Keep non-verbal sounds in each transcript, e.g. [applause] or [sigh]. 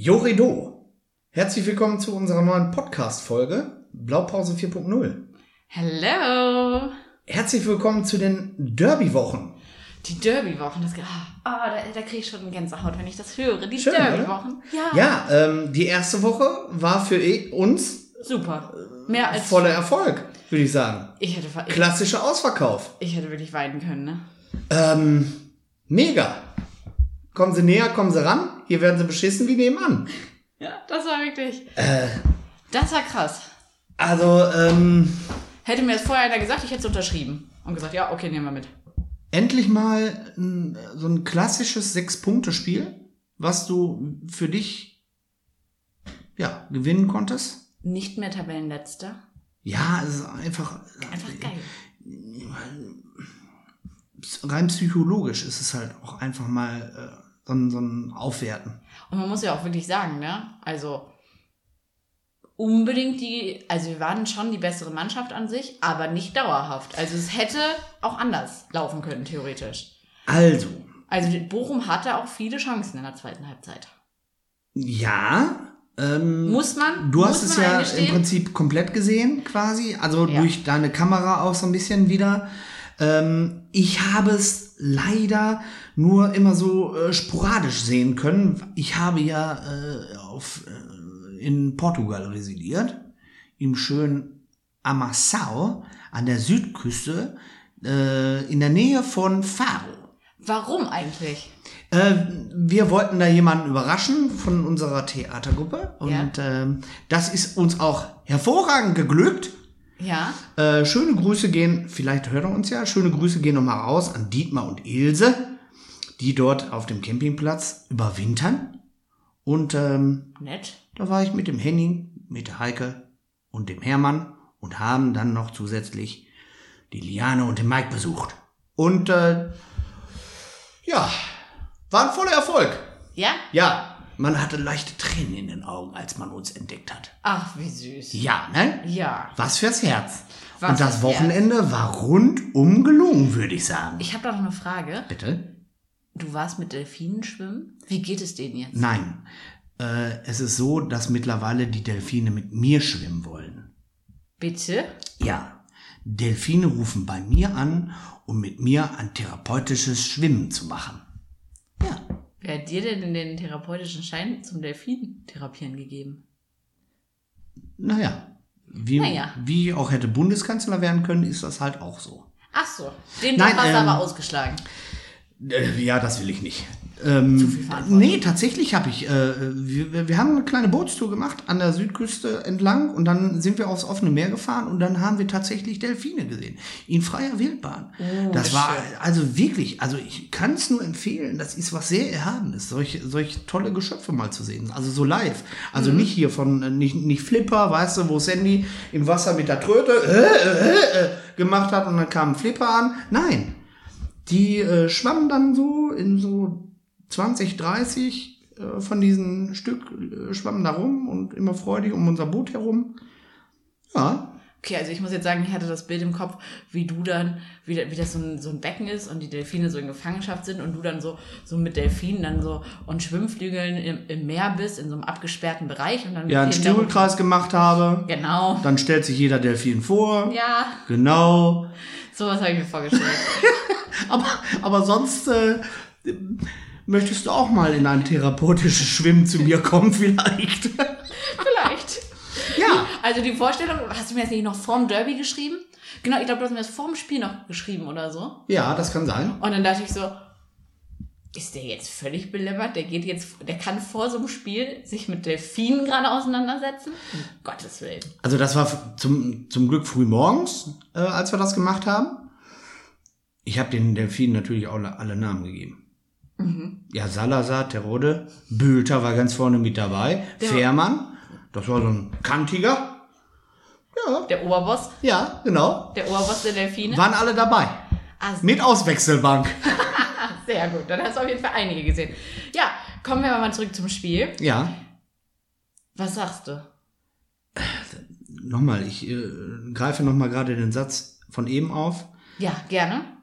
Jorido. Herzlich willkommen zu unserer neuen Podcast-Folge Blaupause 4.0. Hello! Herzlich willkommen zu den Derby-Wochen. Die Derby-Wochen, das ah, oh, da, da kriege ich schon eine Gänsehaut, wenn ich das höre. Die Schön, Derby-Wochen. Ja, ja ähm, die erste Woche war für eh uns super. Mehr als voller Erfolg, würde ich sagen. Ich hätte, Klassischer Ausverkauf. Ich hätte wirklich weinen können, ne? Ähm, mega. Kommen Sie näher, kommen Sie ran. Hier werden Sie beschissen wie nebenan. Ja, das war wirklich. Äh, das war krass. Also, ähm. Hätte mir das vorher einer gesagt, ich hätte es unterschrieben. Und gesagt, ja, okay, nehmen wir mit. Endlich mal ein, so ein klassisches Sechs-Punkte-Spiel, was du für dich, ja, gewinnen konntest. Nicht mehr Tabellenletzter. Ja, es ist einfach. Einfach geil. Rein psychologisch ist es halt auch einfach mal äh, so, ein, so ein Aufwerten. Und man muss ja auch wirklich sagen, ne? Also unbedingt die, also wir waren schon die bessere Mannschaft an sich, aber nicht dauerhaft. Also es hätte auch anders laufen können, theoretisch. Also. Also Bochum hatte auch viele Chancen in der zweiten Halbzeit. Ja. Ähm, muss man? Du hast es ja im Prinzip komplett gesehen, quasi. Also ja. durch deine Kamera auch so ein bisschen wieder. Ähm, ich habe es leider nur immer so äh, sporadisch sehen können. Ich habe ja äh, auf, äh, in Portugal residiert, im schönen Amassau an der Südküste, äh, in der Nähe von Faro. Warum eigentlich? Äh, wir wollten da jemanden überraschen von unserer Theatergruppe und ja. äh, das ist uns auch hervorragend geglückt. Ja. Äh, schöne Grüße gehen, vielleicht hört er uns ja, schöne Grüße gehen nochmal raus an Dietmar und Ilse, die dort auf dem Campingplatz überwintern. Und ähm, nett. Da war ich mit dem Henning, mit der Heike und dem Hermann und haben dann noch zusätzlich die Liane und den Mike besucht. Und äh, ja, war ein voller Erfolg. Ja? Ja, man hatte leichte Tränen in den Augen, als man uns entdeckt hat. Ach, wie süß. Ja, ne? Ja. Was fürs Herz. Was Und das Wochenende Herz. war rundum gelungen, würde ich sagen. Ich habe da noch eine Frage. Bitte? Du warst mit Delfinen schwimmen? Wie geht es denen jetzt? Nein. Äh, es ist so, dass mittlerweile die Delfine mit mir schwimmen wollen. Bitte? Ja. Delfine rufen bei mir an, um mit mir ein therapeutisches Schwimmen zu machen. Wer hat dir denn den therapeutischen Schein zum Delfin therapieren gegeben? Naja, wie, naja. wie auch hätte Bundeskanzler werden können, ist das halt auch so. Ach so, den hast du ähm, aber ausgeschlagen. Äh, ja, das will ich nicht. Ähm, Zu viel Verantwortung. Nee, tatsächlich habe ich. Äh, wir, wir haben eine kleine Bootstour gemacht an der Südküste entlang und dann sind wir aufs offene Meer gefahren und dann haben wir tatsächlich Delfine gesehen. In freier Wildbahn. Oh, das war schön. also wirklich, also ich kann es nur empfehlen, das ist was sehr Erhabenes, solche, solche tolle Geschöpfe mal zu sehen. Also so live. Also mhm. nicht hier von, äh, nicht, nicht Flipper, weißt du, wo Sandy im Wasser mit der Tröte äh, äh, äh, gemacht hat und dann kam ein Flipper an. Nein. Die äh, schwammen dann so in so 20, 30 äh, von diesen Stück äh, schwammen da rum und immer freudig um unser Boot herum. Ja. Okay, also ich muss jetzt sagen, ich hatte das Bild im Kopf, wie du dann, wie, wie das so ein, so ein Becken ist und die Delfine so in Gefangenschaft sind und du dann so, so mit Delfinen dann so und Schwimmflügeln im, im Meer bist, in so einem abgesperrten Bereich und dann. Ja, einen Stiegelkreis gemacht habe. Genau. Dann stellt sich jeder Delfin vor. Ja. Genau. Sowas habe ich mir vorgestellt. [laughs] aber, aber sonst, äh, Möchtest du auch mal in ein therapeutisches Schwimmen zu mir kommen, vielleicht? vielleicht. Ja. Also die Vorstellung, hast du mir das nicht noch vorm Derby geschrieben? Genau, ich glaube, du hast mir das vorm Spiel noch geschrieben oder so. Ja, das kann sein. Und dann dachte ich so, ist der jetzt völlig belämmert? Der geht jetzt, der kann vor so einem Spiel sich mit Delfinen gerade auseinandersetzen? Um Gottes Willen. Also das war zum, zum Glück früh morgens, äh, als wir das gemacht haben. Ich habe den Delfinen natürlich auch alle Namen gegeben. Mhm. Ja, Salazar, Terode, Bülter war ganz vorne mit dabei, Der Fährmann, das war so ein kantiger. Ja. Der Oberboss. Ja, genau. Der Oberboss der Delfine. Waren alle dabei. Also. Mit Auswechselbank. [laughs] Sehr gut, dann hast du auf jeden Fall einige gesehen. Ja, kommen wir mal zurück zum Spiel. Ja. Was sagst du? Nochmal, ich äh, greife nochmal gerade den Satz von eben auf. Ja, gerne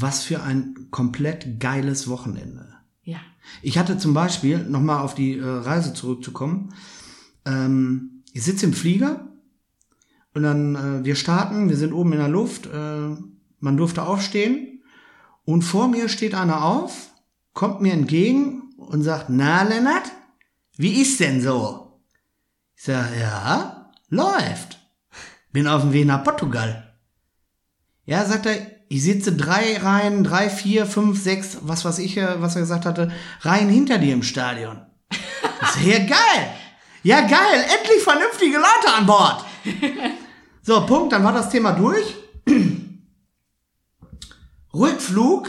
was für ein komplett geiles Wochenende. Ja. Ich hatte zum Beispiel, nochmal auf die äh, Reise zurückzukommen, ähm, ich sitze im Flieger und dann, äh, wir starten, wir sind oben in der Luft, äh, man durfte aufstehen und vor mir steht einer auf, kommt mir entgegen und sagt, na Lennart, wie ist denn so? Ich sag, ja, läuft. Bin auf dem Weg nach Portugal. Ja, sagt er, ich sitze drei Reihen, drei, vier, fünf, sechs, was weiß ich, äh, was er gesagt hatte, Reihen hinter dir im Stadion. [laughs] Sag, ja, geil. Ja, geil. Endlich vernünftige Leute an Bord. So, Punkt, dann war das Thema durch. [clears throat] Rückflug.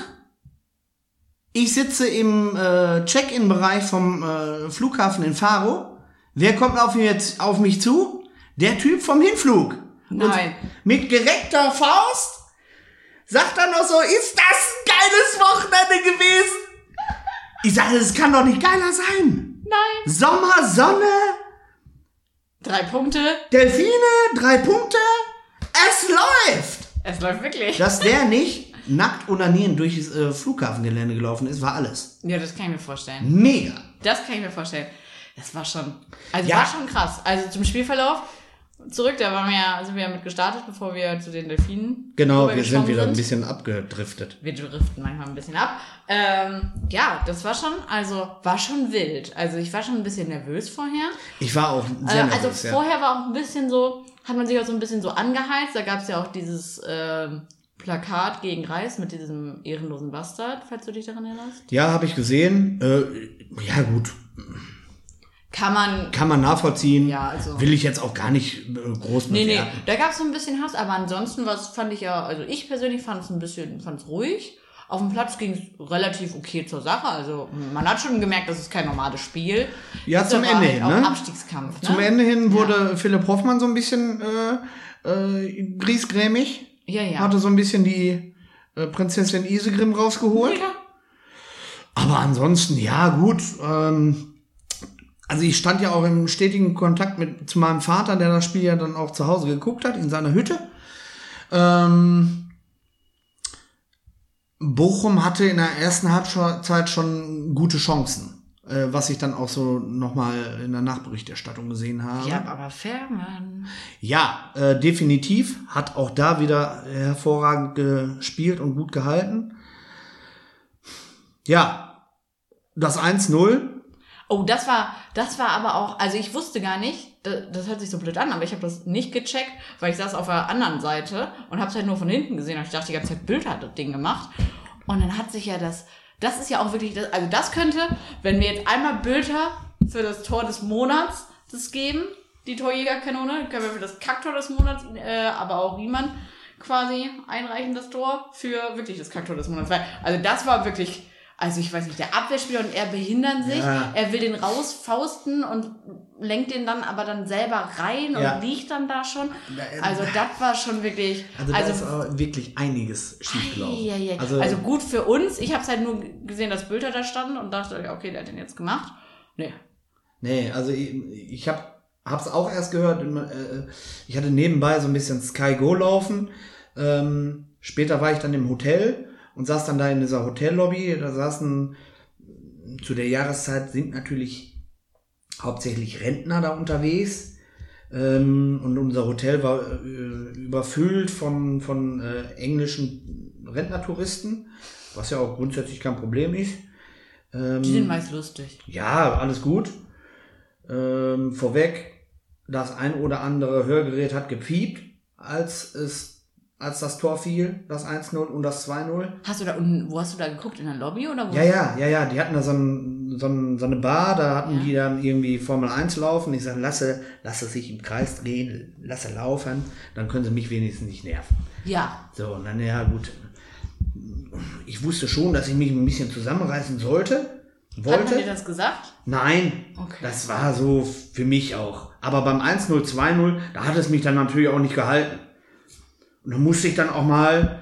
Ich sitze im äh, Check-in-Bereich vom äh, Flughafen in Faro. Wer kommt auf, jetzt, auf mich zu? Der Typ vom Hinflug. Nein. Und mit gereckter Faust sagt er noch so, ist das ein geiles Wochenende gewesen? Ich sage, das kann doch nicht geiler sein. Nein. Sommer, Sonne, Drei Punkte. Delfine, drei Punkte. Es läuft. Es läuft wirklich. Dass der nicht nackt onanierend durch das äh, Flughafengelände gelaufen ist, war alles. Ja, das kann ich mir vorstellen. Mega. Das kann ich mir vorstellen. Das war schon, also Ja. war schon krass. Also zum Spielverlauf zurück, da waren wir ja, sind wir ja mit gestartet, bevor wir zu den Delfinen Genau, wir sind wieder ein bisschen abgedriftet. Wir driften manchmal ein bisschen ab. Ähm, ja, das war schon, also war schon wild. Also ich war schon ein bisschen nervös vorher. Ich war auch Äh, sehr also nervös, ja. vorher war auch ein bisschen so, hat man sich auch so ein bisschen so angeheizt. Da gab es ja auch dieses ähm, Plakat gegen Reis mit diesem ehrenlosen Bastard, falls du dich daran erinnerst. Ja, habe ich gesehen. Äh, ja, gut. Kann man. Kann man nachvollziehen. Ja, also- Will ich jetzt auch gar nicht äh, groß Nee, nee, da gab es so ein bisschen Hass, aber ansonsten was fand ich ja, also ich persönlich fand es ein bisschen, fand es ruhig. Auf dem Platz ging es relativ okay zur Sache. Also man hat schon gemerkt, das ist kein normales Spiel. Ja, Ist zum Ende halt hin, auch ne? Abstiegskampf. Ne? Zum Ende hin wurde Philipp Hoffmann so ein bisschen äh, äh, griesgrämig. Ja, ja. Hatte so ein bisschen die äh, Prinzessin Isegrim rausgeholt. Ja. Aber ansonsten, ja, gut. Ähm, also ich stand ja auch im stetigen Kontakt mit zu meinem Vater, der das Spiel ja dann auch zu Hause geguckt hat, in seiner Hütte. Ähm, Bochum hatte in der ersten Halbzeit schon gute Chancen, äh, was ich dann auch so nochmal in der Nachberichterstattung gesehen habe. Ja, aber Fährmann. Ja, äh, definitiv. Hat auch da wieder hervorragend gespielt und gut gehalten. Ja, das 1-0. Oh, das war, das war aber auch, also ich wusste gar nicht, das, das hört sich so blöd an, aber ich habe das nicht gecheckt, weil ich saß auf der anderen Seite und habe es halt nur von hinten gesehen und ich dachte die ganze Zeit, Bild hat das Ding gemacht. Und dann hat sich ja das, das ist ja auch wirklich, das, also das könnte, wenn wir jetzt einmal Bilder für das Tor des Monats das geben, die Torjägerkanone, können wir für das Kacktor des Monats, äh, aber auch Riemann quasi einreichen, das Tor, für wirklich das Kacktor des Monats. Weil, also das war wirklich, also ich weiß nicht, der Abwehrspieler und er behindern sich, Ja. er will den rausfausten und lenkt den dann aber dann selber rein und Ja. liegt dann da schon. Also das war schon wirklich, Also, da ist also aber wirklich einiges schiefgelaufen. Also, Also, gut für uns. Ich habe es halt nur gesehen, dass Bülter da stand und dachte, okay, der hat den jetzt gemacht. Nee. nee, also ich, ich hab, hab's auch erst gehört. äh, Ich hatte nebenbei so ein bisschen Sky Go laufen. Ähm, später war ich dann im Hotel und saß dann da in dieser Hotellobby. Da saßen zu der Jahreszeit sind natürlich hauptsächlich Rentner da unterwegs. Ähm, und unser Hotel war äh, überfüllt von, von äh, englischen Rentnertouristen, was ja auch grundsätzlich kein Problem ist. Ähm, Die sind meist lustig. ja, alles gut. Ähm, vorweg, das ein oder andere Hörgerät hat gepiept, als es als das Tor fiel, das 1-0 und das 2-0. Hast du da unten, wo hast du da geguckt? In der Lobby oder wo? Ja, ja, ja, ja, die hatten da so, ein, so, ein, so eine Bar, da hatten Ja. die dann irgendwie Formel 1 laufen. Ich sage, lasse, lasse sich im Kreis drehen, lasse laufen, dann können sie mich wenigstens nicht nerven. Ja. So, und dann, ja, gut. Ich wusste schon, dass ich mich ein bisschen zusammenreißen sollte. Hat man dir Wollte. das gesagt? Nein, Okay. das war so für mich auch. Aber beim 1-0, 2-0, da hat es mich dann natürlich auch nicht gehalten. Und da musste ich dann auch mal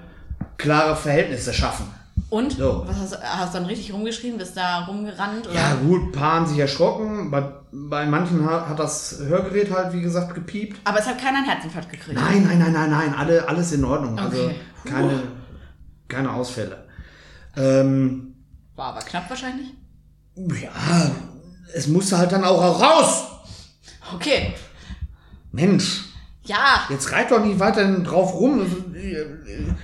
klare Verhältnisse schaffen. Und? So. Was hast, du- hast du dann richtig rumgeschrien? Bist da rumgerannt? Oder? Ja, gut, ein paar haben sich erschrocken. Bei, bei manchen hat, hat das Hörgerät halt, wie gesagt, gepiept. Aber es hat keiner einen Herzinfarkt gekriegt. Nein, nein, nein, nein, nein, alle, alles in Ordnung. Also Okay. keine, keine Ausfälle. Ähm, War aber knapp wahrscheinlich. Ja, es musste halt dann auch raus. Okay. Mensch, Ja. jetzt reit doch nicht weiter drauf rum.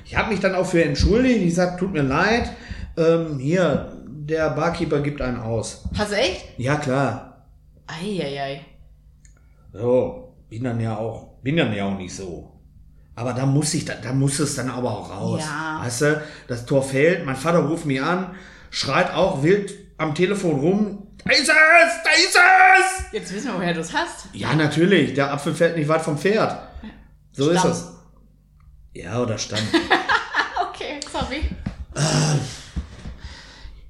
Ich habe mich dann auch für entschuldigt. Ich sag, tut mir leid. Ähm, hier, der Barkeeper gibt einen aus. Hast du echt? Ja, klar. Eieiei. So, bin dann ja auch, bin dann ja auch nicht so. Aber da muss ich, da, da muss es dann aber auch raus. Ja. Weißt du, das Tor fällt, mein Vater ruft mich an, schreit auch wild am Telefon rum. Da ist es, da ist es! Jetzt wissen wir, woher du es hast. Ja, natürlich, der Apfel fällt nicht weit vom Pferd. So Stamm. ist es. Ja, oder Stamm. [laughs] Okay, sorry.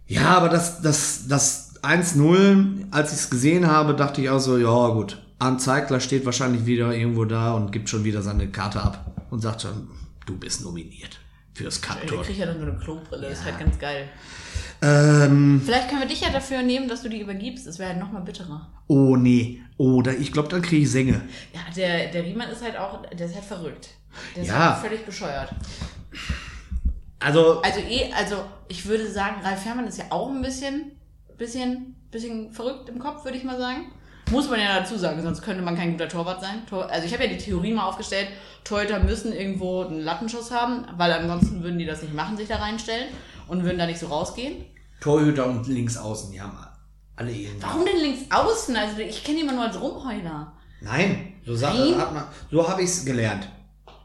ja, aber das, das, das 1-0, als ich es gesehen habe, dachte ich auch so, ja gut, Arndt Zeigler steht wahrscheinlich wieder irgendwo da und gibt schon wieder seine Karte ab und sagt schon, du bist nominiert fürs Der Cup-Tor. kriegt ja dann so eine Klobrille. Ist halt ganz geil. Ähm, Vielleicht können wir dich ja dafür nehmen, dass du die übergibst. Das wäre halt nochmal bitterer. oh nee, oh, da, ich glaube, dann kriege ich Sänge. Ja, der, der Riemann ist halt auch, der ist halt verrückt. Der ist Ja. halt völlig bescheuert. Also, Also eh, also ich würde sagen, Ralf Herrmann ist ja auch ein bisschen, bisschen, bisschen verrückt im Kopf, würde ich mal sagen. Muss man ja dazu sagen, sonst könnte man kein guter Torwart sein. Tor, also ich habe ja die Theorie mal aufgestellt, Torhüter müssen irgendwo einen Lattenschuss haben, weil ansonsten würden die das nicht machen, sich da reinstellen und würden da nicht so rausgehen. Torhüter und links außen, die haben alle irgendwie. Warum denn links außen? Also ich kenne immer nur als Rumheuler. Nein, so, Nein? man, so habe ich es gelernt.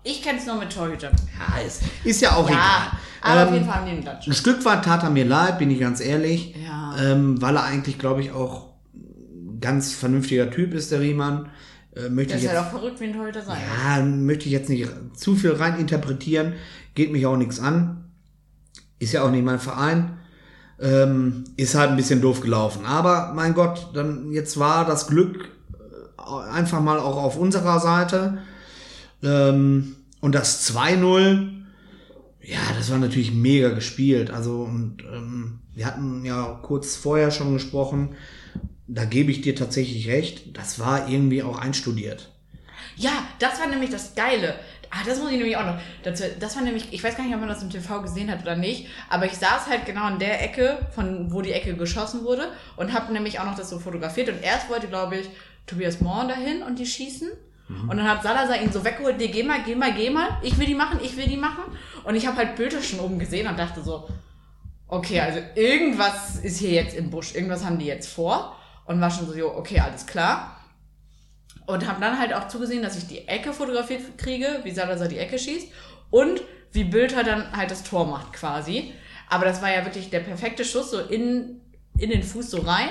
Ich kenne es nur mit Torhütern. Ja, ist, ist ja auch Ja, egal. aber auf Ähm, jeden Fall haben die einen Lattenschuss. Ein Stück weit tat er mir leid, bin ich ganz ehrlich. Ja. Ähm, weil er eigentlich, glaube ich, auch ganz vernünftiger Typ ist, der Riemann. Äh, möchte ich ist jetzt, auch verrückt, wie ein Torhüter sein. ja, möchte ich jetzt nicht zu viel rein interpretieren. Geht mich auch nichts an. Ist ja auch nicht mein Verein. Ähm, ist halt ein bisschen doof gelaufen. Aber mein Gott, dann jetzt war das Glück äh, einfach mal auch auf unserer Seite. Ähm, und das 2-0, ja, das war natürlich mega gespielt. Also, und ähm, wir hatten ja kurz vorher schon gesprochen, da gebe ich dir tatsächlich recht, das war irgendwie auch einstudiert. Ja, das war nämlich das Geile. Ah, das muss ich nämlich auch noch. dazu- Das war nämlich, ich weiß gar nicht, ob man das im TV gesehen hat oder nicht, aber ich saß halt genau in der Ecke, von wo die Ecke geschossen wurde und habe nämlich auch noch das so fotografiert und erst wollte, glaube ich, Tobias Morn dahin und die schießen. Und dann hat Salazar ihn so weggeholt, nee, geh mal, geh mal, geh mal, ich will die machen, ich will die machen. Und ich habe halt Bilder schon oben gesehen und dachte so, okay, also irgendwas ist hier jetzt im Busch, irgendwas haben die jetzt vor. Und war schon so, jo, okay, alles klar. Und habe dann halt auch zugesehen, dass ich die Ecke fotografiert kriege, wie Salazar die Ecke schießt und wie Bülter dann halt das Tor macht quasi. Aber das war ja wirklich der perfekte Schuss, so in, in den Fuß so rein.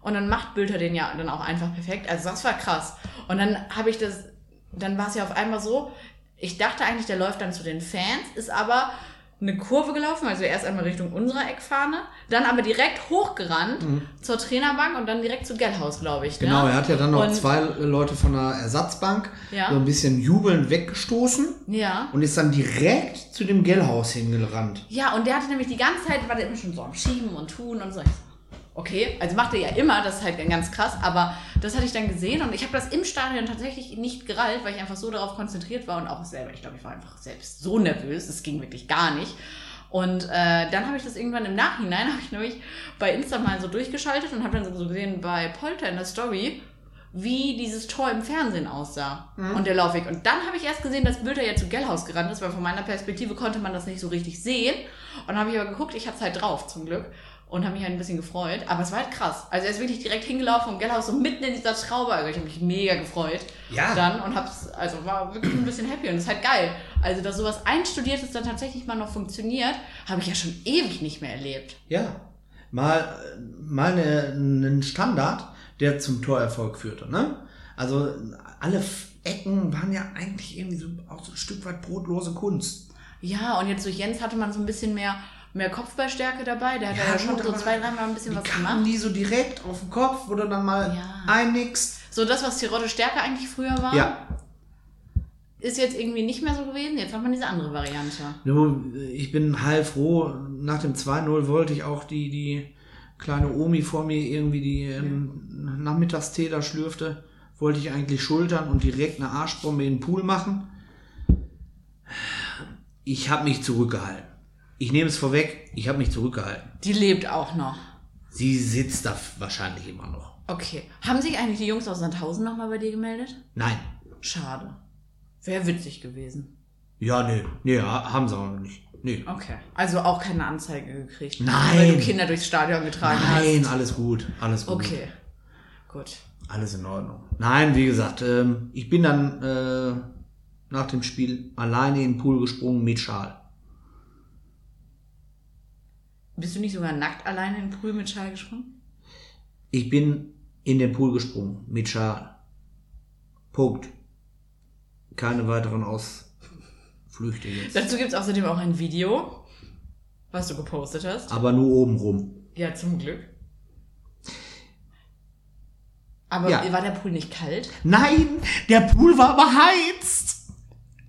Und dann macht Bülter den ja dann auch einfach perfekt. Also das war krass. Und dann habe ich das, dann war es ja auf einmal so, ich dachte eigentlich, der läuft dann zu den Fans, ist aber eine Kurve gelaufen, also erst einmal Richtung unserer Eckfahne, dann aber direkt hochgerannt zur Trainerbank und dann direkt zu Gellhaus, glaube ich. Mhm. Genau, ne? er hat ja dann noch Und- zwei Leute von der Ersatzbank Ja. so ein bisschen jubelnd weggestoßen Ja. und ist dann direkt zu dem Gellhaus hingerannt. Ja, und der hatte nämlich die ganze Zeit, war der immer schon so am Schieben und Tun und so. Ich so, Okay, also macht er ja immer, das ist halt ganz krass, aber das hatte ich dann gesehen und ich habe das im Stadion tatsächlich nicht gerallt, weil ich einfach so darauf konzentriert war und auch selber, ich glaube, ich war einfach selbst so nervös, es ging wirklich gar nicht. Und äh, dann habe ich das irgendwann im Nachhinein, [laughs] habe ich nämlich bei Insta mal so durchgeschaltet und habe dann so gesehen bei Polter in der Story, wie dieses Tor im Fernsehen aussah und der Laufweg. Und dann habe ich erst gesehen, dass Bülter ja zu Gellhaus gerannt ist, weil von meiner Perspektive konnte man das nicht so richtig sehen. Und dann habe ich aber geguckt, ich hatte es halt drauf zum Glück und habe mich halt ein bisschen gefreut. Aber es war halt krass. Also er ist wirklich direkt hingelaufen und Gellhaus so mitten in dieser Schraube. Also ich habe mich mega gefreut Ja. dann und hab's, also war wirklich ein bisschen happy und das ist halt geil. Also dass sowas Einstudiertes dann tatsächlich mal noch funktioniert, habe ich ja schon ewig nicht mehr erlebt. Ja, mal, mal eine, einen Standard, der zum Torerfolg führte. Ne? Also alle Ecken waren ja eigentlich irgendwie so auch so ein Stück weit brotlose Kunst. Ja, und jetzt durch Jens hatte man so ein bisschen mehr, mehr Kopfballstärke dabei. Der hat ja, schon gut, so zwei, dreimal ein bisschen was gemacht. die so direkt auf den Kopf, wo du dann mal Ja. einigst. So das, was Tirotte Stärke eigentlich früher war, Ja, ist jetzt irgendwie nicht mehr so gewesen. Jetzt hat man diese andere Variante. Nur, ich bin heilfroh. Nach dem 2-0 wollte ich auch die, die kleine Omi vor mir irgendwie, die ähm, Nachmittagstee da schlürfte, wollte ich eigentlich schultern und direkt eine Arschbombe in den Pool machen. Ich habe mich zurückgehalten. Ich nehme es vorweg, ich habe mich zurückgehalten. Die lebt auch noch. Sie sitzt da wahrscheinlich immer noch. Okay. Haben sich eigentlich die Jungs aus Sandhausen nochmal bei dir gemeldet? Nein. Schade. Wäre witzig gewesen. Ja, nee. Nee, ha- haben sie auch noch nicht. Nee. Okay. Also auch keine Anzeige gekriegt. Nein. Weil du Kinder durchs Stadion getragen Nein, alles gut. Alles hast. gut. Okay. Gut. Alles in Ordnung. Nein, wie gesagt, ähm, ich bin dann äh, nach dem Spiel alleine in den Pool gesprungen mit Schal. Bist du nicht sogar nackt alleine in den Pool mit Schal gesprungen? Ich bin in den Pool gesprungen mit Schal. Punkt. Keine weiteren Ausflüchte jetzt. Dazu gibt es außerdem auch ein Video, was du gepostet hast. Aber nur oben rum. Ja, zum Glück. Aber Ja. war der Pool nicht kalt? Nein, der Pool war beheizt.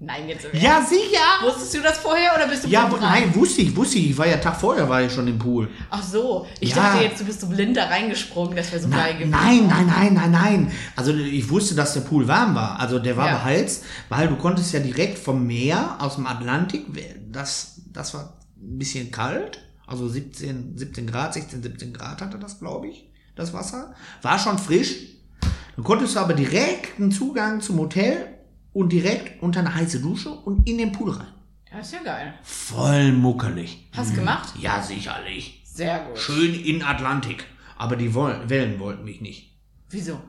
Nein, jetzt im Ja, sicher. Wusstest du das vorher oder bist du Ja, blind rein? nein, wusste ich, wusste ich. Ich war ja Tag vorher, war ich schon im Pool. Ach so, ich Ja. dachte jetzt, du bist so blind da reingesprungen, das wäre so geil gewesen. nein, nein, nein, nein, nein. Also ich wusste, dass der Pool warm war. Also der war Ja. beheizt, weil du konntest ja direkt vom Meer aus dem Atlantik, das, das war ein bisschen kalt. Also 17, 17 Grad, 16, 17 Grad hatte das, glaube ich, das Wasser. War schon frisch. Dann konntest du aber direkt einen Zugang zum Hotel und direkt unter eine heiße Dusche und in den Pool rein. Ja, ist ja geil. Voll muckelig. Hast du gemacht? Ja, sicherlich. Sehr gut. Schön in Atlantik. Aber die Wellen wollten mich nicht. Wieso?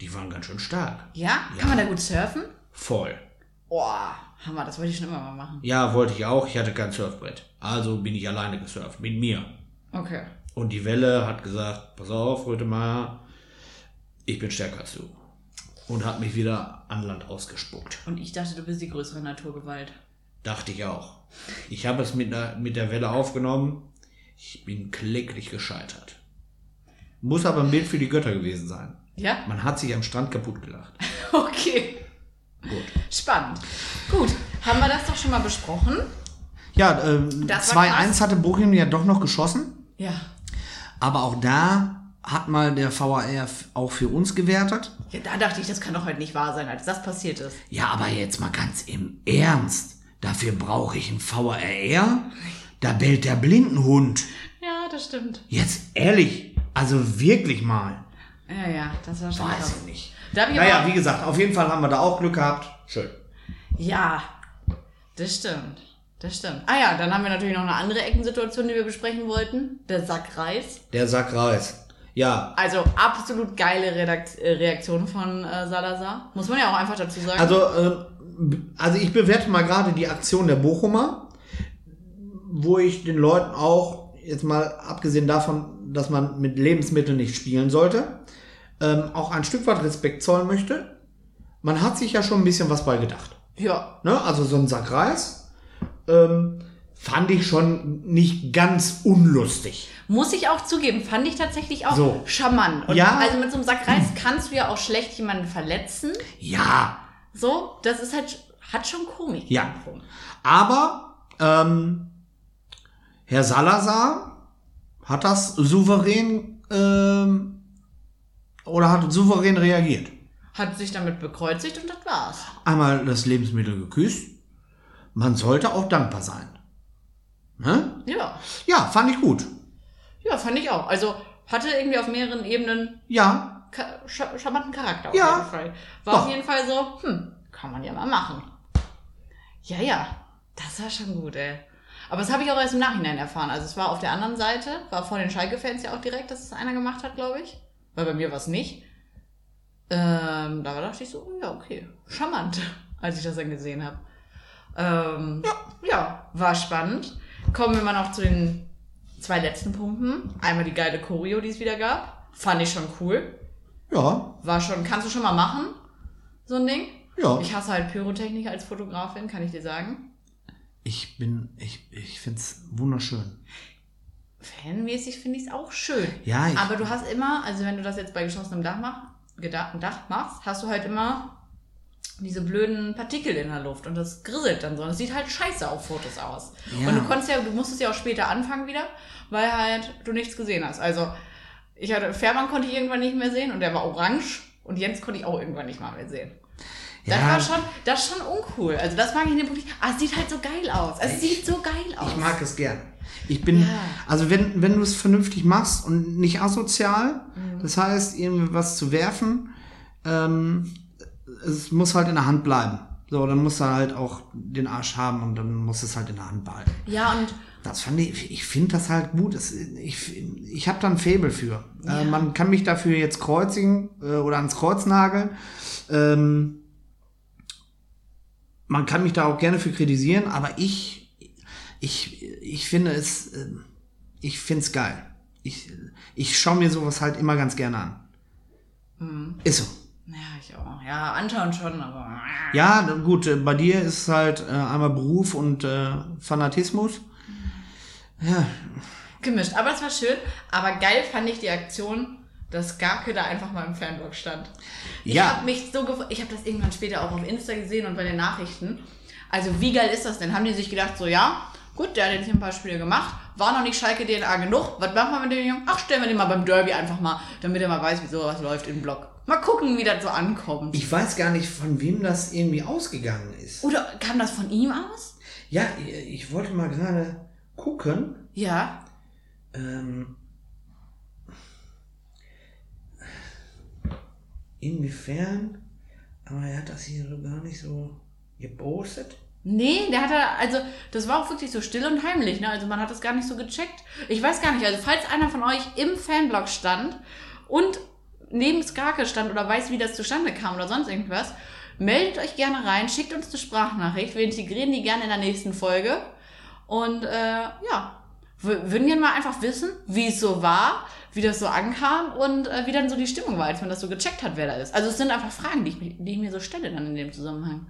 Die waren ganz schön stark. Ja? Ja. Kann man da gut surfen? Voll. Boah, Hammer, das wollte ich schon immer mal machen. Ja, wollte ich auch. Ich hatte kein Surfbrett. Also bin ich alleine gesurft. Mit mir. Okay. Und die Welle hat gesagt, pass auf, Rötemeyer, ich bin stärker als du. Und hat mich wieder an Land ausgespuckt. Und ich dachte, du bist die größere Naturgewalt. Dachte ich auch. Ich habe es mit, der- mit der Welle aufgenommen. Ich bin kläglich gescheitert. Muss aber ein Bild für die Götter gewesen sein. Ja? Man hat sich am Strand kaputt gelacht. [laughs] Okay. Gut. Spannend. Gut, haben wir das doch schon mal besprochen? Ja, ähm, Das war 2-1 hatte Bochum ja doch noch geschossen. Ja. Aber auch da hat mal der VAR auch für uns gewertet. ja. Da dachte ich, das kann doch heute nicht wahr sein, als das passiert ist. Ja, aber jetzt mal ganz im Ernst. Dafür brauche ich einen VAR? Da bellt der Blindenhund. Ja, das stimmt. Jetzt ehrlich, also wirklich mal. Ja, ja, das war schon Weiß krass. ich nicht. Da ich Naja, wie gesagt, auf jeden Fall haben wir da auch Glück gehabt. Schön. Ja, das stimmt. Das stimmt. Ah ja, dann haben wir natürlich noch eine andere Eckensituation, die wir besprechen wollten. Der Sack Reis. Der Sack Reis. Ja, Also absolut geile Redakt äh, Reaktion von äh, Salazar. Muss man ja auch einfach dazu sagen. also, äh, also ich bewerte mal gerade die Aktion der Bochumer, wo ich den Leuten auch, jetzt mal abgesehen davon, dass man mit Lebensmitteln nicht spielen sollte, ähm, auch ein Stück weit Respekt zollen möchte. Man hat sich ja schon ein bisschen was bei gedacht. ja, Ne? Also so ein Sack Reis ähm, fand ich schon nicht ganz unlustig. muss ich auch zugeben, fand ich tatsächlich auch So. charmant. Und Ja. Also mit so einem Sack Reis kannst du ja auch schlecht jemanden verletzen. Ja, So, das ist halt, hat schon Komik. Ja. irgendwo. aber ähm, Herr Salazar hat das souverän ähm, oder hat souverän reagiert. Hat sich damit bekreuzigt und das war's. Einmal das Lebensmittel geküsst. Man sollte auch dankbar sein. Ne? Ja. Ja, fand ich gut. Ja, fand ich auch. Also hatte irgendwie auf mehreren Ebenen Ja, ka sch charmanten Charakter auf Ja. jeden Fall. War Doch. auf jeden Fall so, hm, kann man ja mal machen. Ja, ja, das war schon gut, ey. Aber das habe ich auch erst im Nachhinein erfahren. Also es war auf der anderen Seite, war vor den Schalke-Fans ja auch direkt, dass es einer gemacht hat, glaube ich. Weil bei mir war es nicht. Ähm, da dachte ich so, oh ja, okay, charmant, [laughs] als ich das dann gesehen habe. Ähm, ja. ja, war spannend. Kommen wir mal noch zu den zwei letzten Punkten. Einmal die geile Choreo, die es wieder gab. Fand ich schon cool. ja, War schon, kannst du schon mal machen, so ein Ding? ja. Ich hasse halt Pyrotechnik als Fotografin, kann ich dir sagen. Ich bin, ich, ich find's wunderschön. Fanmäßig finde ich es auch schön. Ja, ich, Aber du hast immer, also wenn du das jetzt bei geschlossenem Dach, mach, Dach machst, hast du halt immer diese blöden Partikel in der Luft und das grisselt dann so. Und das sieht halt scheiße auf Fotos aus. Ja. Und du konntest ja, du musstest ja auch später anfangen wieder, weil halt du nichts gesehen hast. Also ich hatte, Fährmann konnte ich irgendwann nicht mehr sehen und der war orange und Jens konnte ich auch irgendwann nicht mal mehr sehen. Das Ja. war schon, das ist schon uncool. Also das mag ich in dem nicht. Aber es sieht halt so geil aus. Es sieht so geil aus. Ich mag es gern. Ich bin, Ja. also wenn, wenn du es vernünftig machst und nicht asozial, Mhm. das heißt, irgendwie was zu werfen, ähm, es muss halt in der Hand bleiben. So, dann musst du halt auch den Arsch haben und dann musst du es halt in der Hand behalten. Ja, und Das fand ich, ich finde das halt gut. Das, ich ich habe da ein Faible für. Äh, man kann mich dafür jetzt kreuzigen äh, oder ans Kreuz nageln. Ähm, man kann mich da auch gerne für kritisieren, aber ich, ich, ich finde es, äh, ich finde es geil. Ich, ich schaue mir sowas halt immer ganz gerne an. Ist so. Ja, ich auch. Ja, anschauen schon, aber. Ja, gut, äh, bei dir ist es halt äh, einmal Beruf und äh, Fanatismus. Gemischt. Aber es war schön. Aber geil fand ich die Aktion, dass Garke da einfach mal im Fanblock stand. Ich Ja. habe mich so gef- Ich habe das irgendwann später auch auf Insta gesehen und bei den Nachrichten. Also wie geil ist das denn? Haben die sich gedacht, so ja, gut, der hat jetzt hier ein paar Spiele gemacht, war noch nicht Schalke DNA genug. Was machen wir mit dem Jungen? Ach, stellen wir den mal beim Derby einfach mal, damit er mal weiß, wie sowas läuft im Block. Mal gucken, wie das so ankommt. Ich weiß gar nicht, von wem das irgendwie ausgegangen ist. Oder kam das von ihm aus? Ja, ich wollte mal gerade gucken. Ja. Ähm, inwiefern, aber er hat das hier so gar nicht so gepostet. Nee, der hat da, also das war auch wirklich so still und heimlich, ne? Also man hat das gar nicht so gecheckt. Ich weiß gar nicht, also falls einer von euch im Fanblog stand und neben Skarke stand oder weiß, wie das zustande kam oder sonst irgendwas, meldet euch gerne rein, schickt uns eine Sprachnachricht. Wir integrieren die gerne in der nächsten Folge. Und äh, ja, würden gerne mal einfach wissen, wie es so war, wie das so ankam und äh, wie dann so die Stimmung war, als man das so gecheckt hat, wer da ist. Also es sind einfach Fragen, die ich, die ich mir so stelle dann in dem Zusammenhang.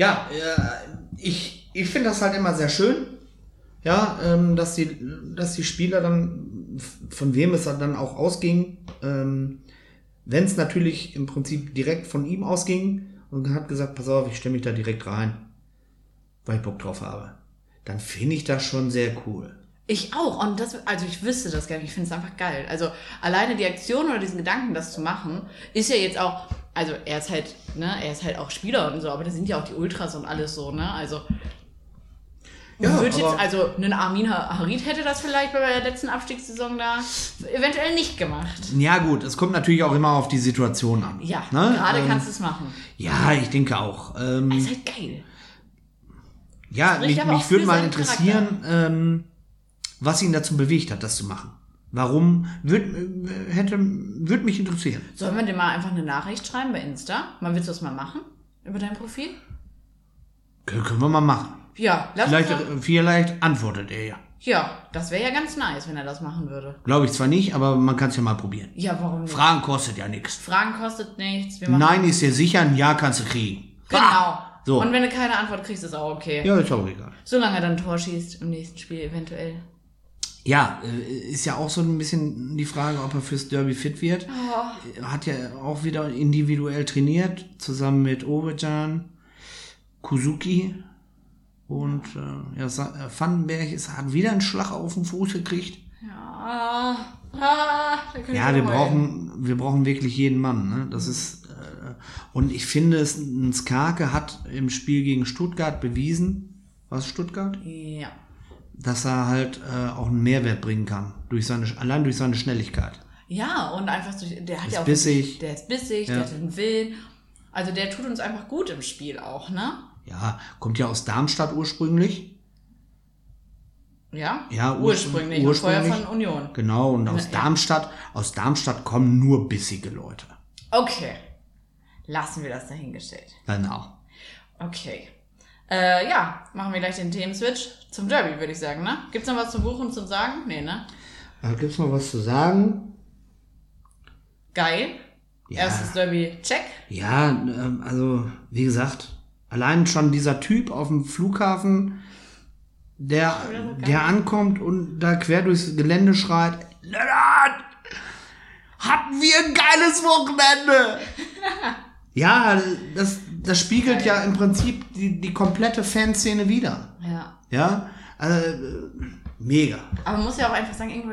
Ja, äh, ich, ich finde das halt immer sehr schön, ja, ähm, dass, die, dass die Spieler dann, von wem es dann auch ausging, ähm, wenn es natürlich im Prinzip direkt von ihm ausging und hat gesagt, pass auf, ich stelle mich da direkt rein, weil ich Bock drauf habe, dann finde ich das schon sehr cool. Ich auch. Und das, also ich wüsste das nicht. Ich finde es einfach geil. Also alleine die Aktion oder diesen Gedanken, das zu machen, ist ja jetzt auch, also er ist halt, ne, er ist halt auch Spieler und so, aber da sind ja auch die Ultras und alles so, ne? Also. Ja, wird jetzt, also ein Armin Harid hätte das vielleicht bei der letzten Abstiegssaison da eventuell nicht gemacht. Ja gut, es kommt natürlich auch immer auf die Situation an. Ja, ne? gerade ähm, kannst du es machen. Ja, ich denke auch. Ähm, Ist halt geil. Ja, mich, mich würde mal interessieren, ähm, was ihn dazu bewegt hat, das zu machen. Warum? Würd, äh, hätte, würde mich interessieren. Sollen wir dir mal einfach eine Nachricht schreiben bei Insta? Mal willst du das mal machen? Über dein Profil? Kön- Können wir mal machen. Ja, lass Vielleicht, uns mal, äh, vielleicht antwortet er ja. Ja, das wäre ja ganz nice, wenn er das machen würde. Glaube ich zwar nicht, aber man kann es ja mal probieren. Ja, warum nicht? Fragen kostet ja nichts. Fragen kostet nichts. Nein ist dir sicher, ein Ja kannst du kriegen. Genau. So. Und wenn du keine Antwort kriegst, ist auch okay. Ja, ist auch egal. Solange er dann ein Tor schießt im nächsten Spiel eventuell. Ja, äh, ist ja auch so ein bisschen die Frage, ob er fürs Derby fit wird. Oh. Er Hat ja auch wieder individuell trainiert, zusammen mit Ovejan, Kuzuki und äh, ja, äh, Vandenberg ist, hat wieder einen Schlag auf den Fuß gekriegt. Ja. Ah, könnte Ja, wir brauchen, wir brauchen wirklich jeden Mann. Ne? Das ist äh, und ich finde, es, ein Skarke hat im Spiel gegen Stuttgart bewiesen, was Stuttgart, Ja. Dass er halt äh, auch einen Mehrwert bringen kann durch seine allein durch seine Schnelligkeit. Ja, und einfach so, der hat Ist ja auch. bissig. Der ist bissig, Ja. der hat den Willen. Also der tut uns einfach gut im Spiel auch, ne? Ja, kommt ja aus Darmstadt ursprünglich. Ja? Ja, ur- ursprünglich. Und vorher ursprünglich. von Union. Genau, und aus [laughs] Ja. Darmstadt, aus Darmstadt kommen nur bissige Leute. Okay. Lassen wir das dahingestellt. Genau. Okay. Äh, ja, machen wir gleich den Themenswitch zum Derby, würde ich sagen, ne? Gibt's noch was zum Buchen und zum Sagen? Nee, ne? Da gibt's noch was zu sagen. Geil. Ja. Erstes Derby, check. Ja, ähm, also wie gesagt, allein schon dieser Typ auf dem Flughafen, der, geil. der ankommt und da quer durchs Gelände schreit, Lennart, hatten wir ein geiles Wochenende! [laughs] ja, das, das spiegelt ja im Prinzip die, die komplette Fanszene wieder. Ja. Ja, also, mega. Aber man muss ja auch einfach sagen, irgendwo,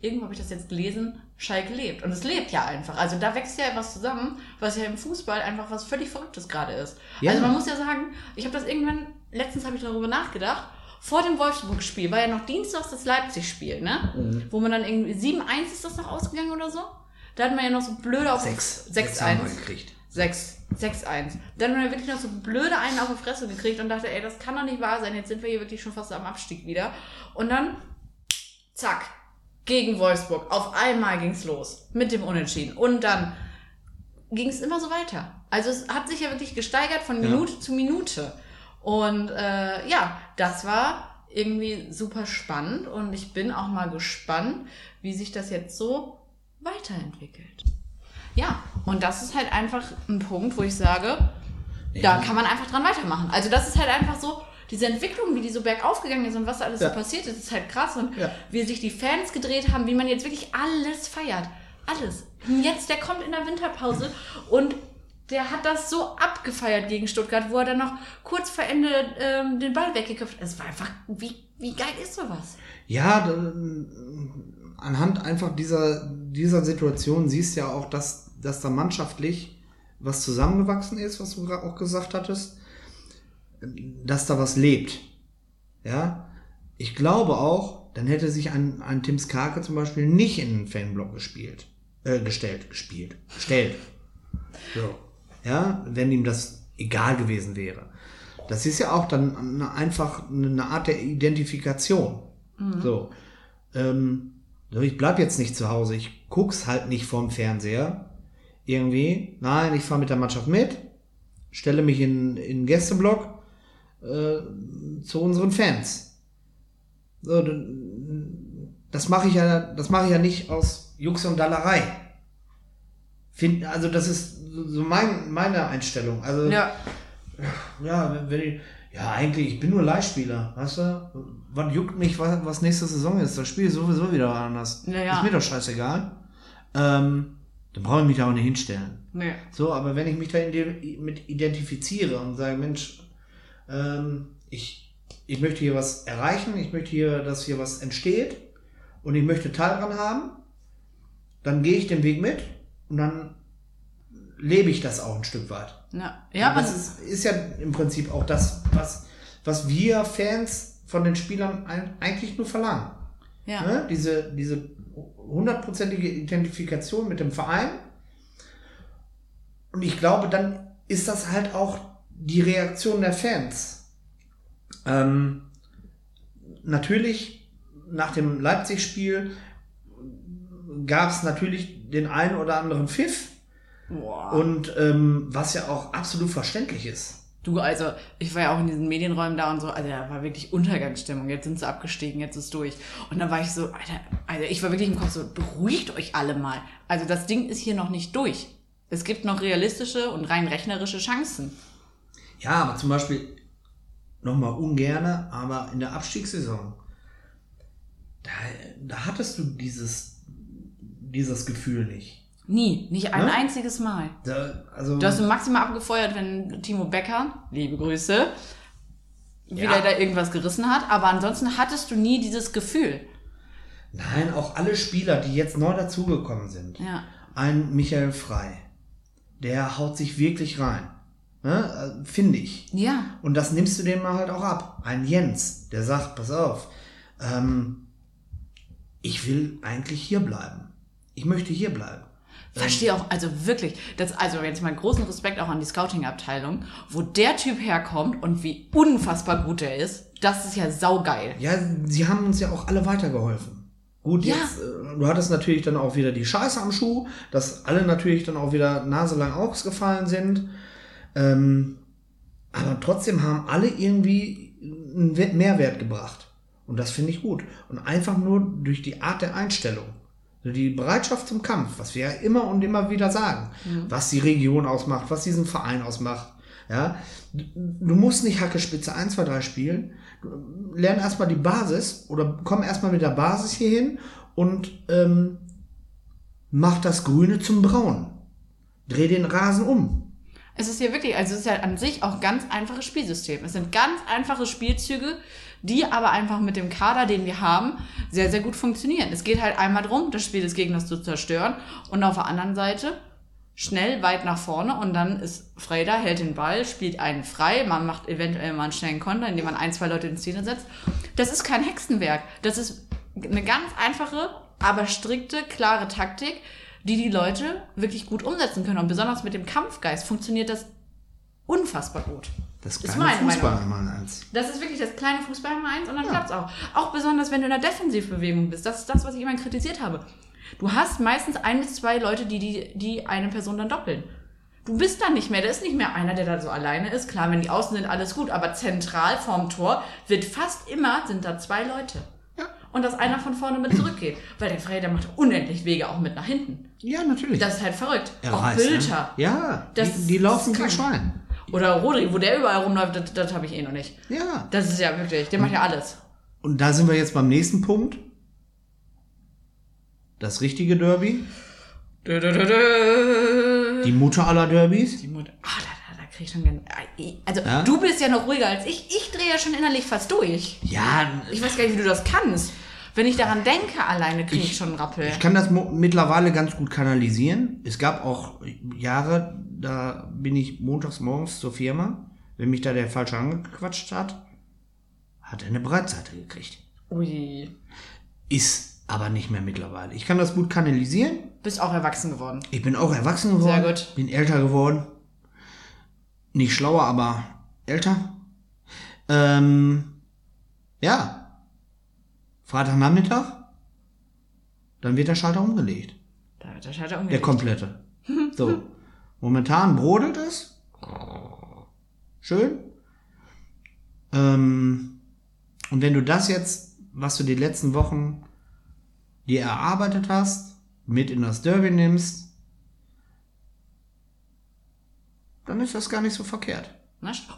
irgendwo habe ich das jetzt gelesen, Schalke lebt. Und es lebt ja einfach. Also da wächst ja etwas zusammen, was ja im Fußball einfach was völlig Verrücktes gerade ist. Ja. Also man muss ja sagen, ich habe das irgendwann, letztens habe ich darüber nachgedacht, vor dem Wolfsburg-Spiel war ja noch Dienstags das Leipzig-Spiel, ne? Mhm. Wo man dann irgendwie 7-1 ist das noch ausgegangen oder so? Da hat man ja noch so blöde auf 6-1 gekriegt. 6, 6-1. Dann man ja wirklich noch so blöde einen auf die Fresse gekriegt und dachte, ey, das kann doch nicht wahr sein. Jetzt sind wir hier wirklich schon fast am Abstieg wieder. Und dann, zack, gegen Wolfsburg. Auf einmal ging's los mit dem Unentschieden. Und dann ging es immer so weiter. Also es hat sich ja wirklich gesteigert von Minute ja. zu Minute. Und äh, ja, das war irgendwie super spannend und ich bin auch mal gespannt, wie sich das jetzt so weiterentwickelt. Ja, und das ist halt einfach ein Punkt, wo ich sage, ja. da kann man einfach dran weitermachen. Also das ist halt einfach so, diese Entwicklung, wie die so bergauf gegangen ist und was alles ja. so passiert ist, ist halt krass. Und ja. wie sich die Fans gedreht haben, wie man jetzt wirklich alles feiert. Alles. Jetzt, der kommt in der Winterpause und der hat das so abgefeiert gegen Stuttgart, wo er dann noch kurz vor Ende ähm, den Ball weggeköpft hat. Es war einfach, wie, wie geil ist sowas? Ja, anhand einfach dieser, dieser Situation siehst du ja auch, dass, dass da mannschaftlich was zusammengewachsen ist, was du gerade auch gesagt hattest dass da was lebt. Ja, ich glaube auch, dann hätte sich ein, ein Tim Skarke zum Beispiel nicht in den Fanblock gespielt, äh, gestellt, gespielt, gestellt. So. Ja, wenn ihm das egal gewesen wäre. Das ist ja auch dann eine, einfach eine Art der Identifikation. Mhm. So. Ähm, ich bleib jetzt nicht zu Hause, ich guck's halt nicht vorm Fernseher. Irgendwie. Nein, ich fahre mit der Mannschaft mit, stelle mich in, in den Gästeblock äh, zu unseren Fans. So, das mache ich ja, das mache ich ja nicht aus Jux und Dallerei. Find, also das ist so mein, meine Einstellung. Also ja, ja, wenn ich, ja eigentlich, ich bin nur Leihspieler, weißt du? Was juckt mich, was, was nächste Saison ist? Das Spiel ist sowieso wieder anders. Ja, ja. Ist mir doch scheißegal. Ähm, dann brauche ich mich da auch nicht hinstellen. Nee. So, aber wenn ich mich da mit identifiziere und sage, Mensch, ähm, ich, ich möchte hier was erreichen, ich möchte hier, dass hier was entsteht und ich möchte Teil dran haben, dann gehe ich den Weg mit und dann lebe ich das auch ein Stück weit. Ja, ja das ist, ist ja im Prinzip auch das, was, was wir Fans von den Spielern eigentlich nur verlangen. Ja. Ne? Diese, diese hundertprozentige Identifikation mit dem Verein. Und ich glaube, dann ist das halt auch die Reaktion der Fans. Ähm, natürlich, nach dem Leipzig-Spiel gab es natürlich den einen oder anderen Pfiff. Boah. Und ähm, was ja auch absolut verständlich ist. Du, also, ich war ja auch in diesen Medienräumen da und so, also da war wirklich Untergangsstimmung. Jetzt sind sie abgestiegen, jetzt ist durch. Und dann war ich so, Alter, also ich war wirklich im Kopf so, beruhigt euch alle mal. Also das Ding ist hier noch nicht durch. Es gibt noch realistische und rein rechnerische Chancen. Ja, aber zum Beispiel, nochmal ungerne, aber in der Abstiegssaison, da, da hattest du dieses, dieses Gefühl nicht. Nie, nicht ein ne? einziges Mal. Da, also, du hast du maximal abgefeuert, wenn Timo Becker, liebe Grüße, wieder ja. da irgendwas gerissen hat, aber ansonsten hattest du nie dieses Gefühl. Nein, auch alle Spieler, die jetzt neu dazugekommen sind. Ja. Ein Michael Frei, der haut sich wirklich rein. Ne? Finde ich. Ja. Und das nimmst du dem halt auch ab. Ein Jens, der sagt, pass auf, ähm, ich will eigentlich hier bleiben. Ich möchte hier bleiben. Verstehe auch, also wirklich, das, also jetzt mal großen Respekt auch an die Scouting-Abteilung, wo der Typ herkommt und wie unfassbar gut er ist, das ist ja saugeil. Ja, sie haben uns ja auch alle weitergeholfen. Gut, ja. jetzt, äh, du hattest natürlich dann auch wieder die Scheiße am Schuh, dass alle natürlich dann auch wieder naselang ausgefallen sind. Ähm, aber trotzdem haben alle irgendwie einen Mehrwert gebracht. Und das finde ich gut. Und einfach nur durch die Art der Einstellung. Die Bereitschaft zum Kampf, was wir ja immer und immer wieder sagen, mhm. was die Region ausmacht, was diesen Verein ausmacht. Ja, du musst nicht Hackespitze 1, 2, 3 spielen. Lern erstmal die Basis oder komm erstmal mit der Basis hier hin und ähm, mach das Grüne zum Braun. Dreh den Rasen um. Es ist ja wirklich, also es ist ja an sich auch ganz einfaches Spielsystem. Es sind ganz einfache Spielzüge, die aber einfach mit dem Kader, den wir haben, sehr, sehr gut funktionieren. Es geht halt einmal darum, das Spiel des Gegners zu zerstören und auf der anderen Seite schnell weit nach vorne und dann ist Freda, hält den Ball, spielt einen frei, man macht eventuell mal einen schnellen Konter, indem man ein, zwei Leute in Szene setzt. Das ist kein Hexenwerk. Das ist eine ganz einfache, aber strikte, klare Taktik, die die Leute wirklich gut umsetzen können. Und besonders mit dem Kampfgeist funktioniert das unfassbar gut. Das Ist kleine meine Fußball Meinung. einmal eins. Das ist wirklich das kleine Fußball Nummer eins und dann Ja. klappt's auch. Auch besonders, wenn du in der Defensivbewegung bist. Das ist das, was ich immer kritisiert habe. Du hast meistens ein bis zwei Leute, die, die, die eine Person dann doppeln. Du bist dann nicht mehr, da ist nicht mehr einer, der da so alleine ist. Klar, wenn die Außen sind, alles gut, aber zentral vorm Tor wird fast immer, sind da zwei Leute. Ja. Und dass einer von vorne mit zurückgeht. Weil der Frey, der macht unendlich Wege auch mit nach hinten. Ja, natürlich. Das ist halt verrückt. Er auch reißt, Bilder. Ne? Ja, Das die, die laufen ist wie. Schwein. Oder Rodri, wo der überall rumläuft, das, das habe ich eh noch nicht. Ja. Das ist ja wirklich, der macht ja alles. Und da sind wir jetzt beim nächsten Punkt. Das richtige Derby. Dö, dö, dö. Die Mutter aller Derbys. Die Mutter. Ah, da, da, da krieg ich schon gerne. Also, Ja? du bist ja noch ruhiger als ich. Ich drehe ja schon innerlich fast durch. Ja, Ich weiß gar nicht, wie du das kannst. Wenn ich daran denke, alleine kriege ich, Ich- schon einen Rappel. ich kann das mittlerweile ganz gut kanalisieren. Es gab auch Jahre, da bin ich montags morgens zur Firma. Wenn mich da der Falsche angequatscht hat, hat er eine Breitseite gekriegt. Ui. Ist aber nicht mehr mittlerweile. Ich kann das gut kanalisieren. Bist auch erwachsen geworden. Ich bin auch erwachsen geworden. Sehr gut. Bin älter geworden. Nicht schlauer, aber älter. Ähm, ja. Freitagnachmittag. Dann wird der Schalter umgelegt. Da wird der Schalter Der umgelegt. komplette. So. [laughs] Momentan brodelt es. Schön. Ähm, und wenn du das jetzt, was du die letzten Wochen dir erarbeitet hast, mit in das Derby nimmst, dann ist das gar nicht so verkehrt.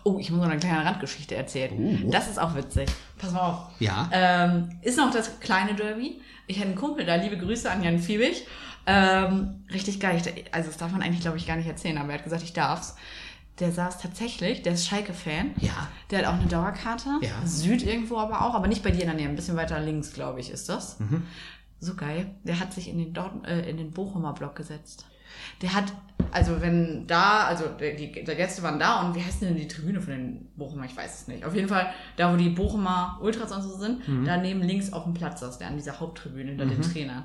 Oh, ich muss noch eine kleine Randgeschichte erzählen. Oh. Das ist auch witzig. Pass mal auf. Ja. Ähm, ist noch das kleine Derby. Ich hatte einen Kumpel da, liebe Grüße an Jan Fiebig. Ähm, richtig geil. Ich, also das darf man eigentlich, glaube ich, gar nicht erzählen, aber er hat gesagt, ich darf's. Der saß tatsächlich, der ist Schalke-Fan. Ja. Der hat auch eine Dauerkarte. Ja. Süd irgendwo aber auch, aber nicht bei dir in der Nähe, ein bisschen weiter links, glaube ich, ist das. Mhm. So geil. Der hat sich in den, Dort äh, in den Bochumer Block gesetzt. Der hat, also wenn da, also die, die Gäste waren da und wie heißt denn die Tribüne von den Bochumer? Ich weiß es nicht. Auf jeden Fall, da wo die Bochumer Ultras und so sind, Mhm. daneben links auf dem Platz saß der an dieser Haupttribüne hinter den Trainern.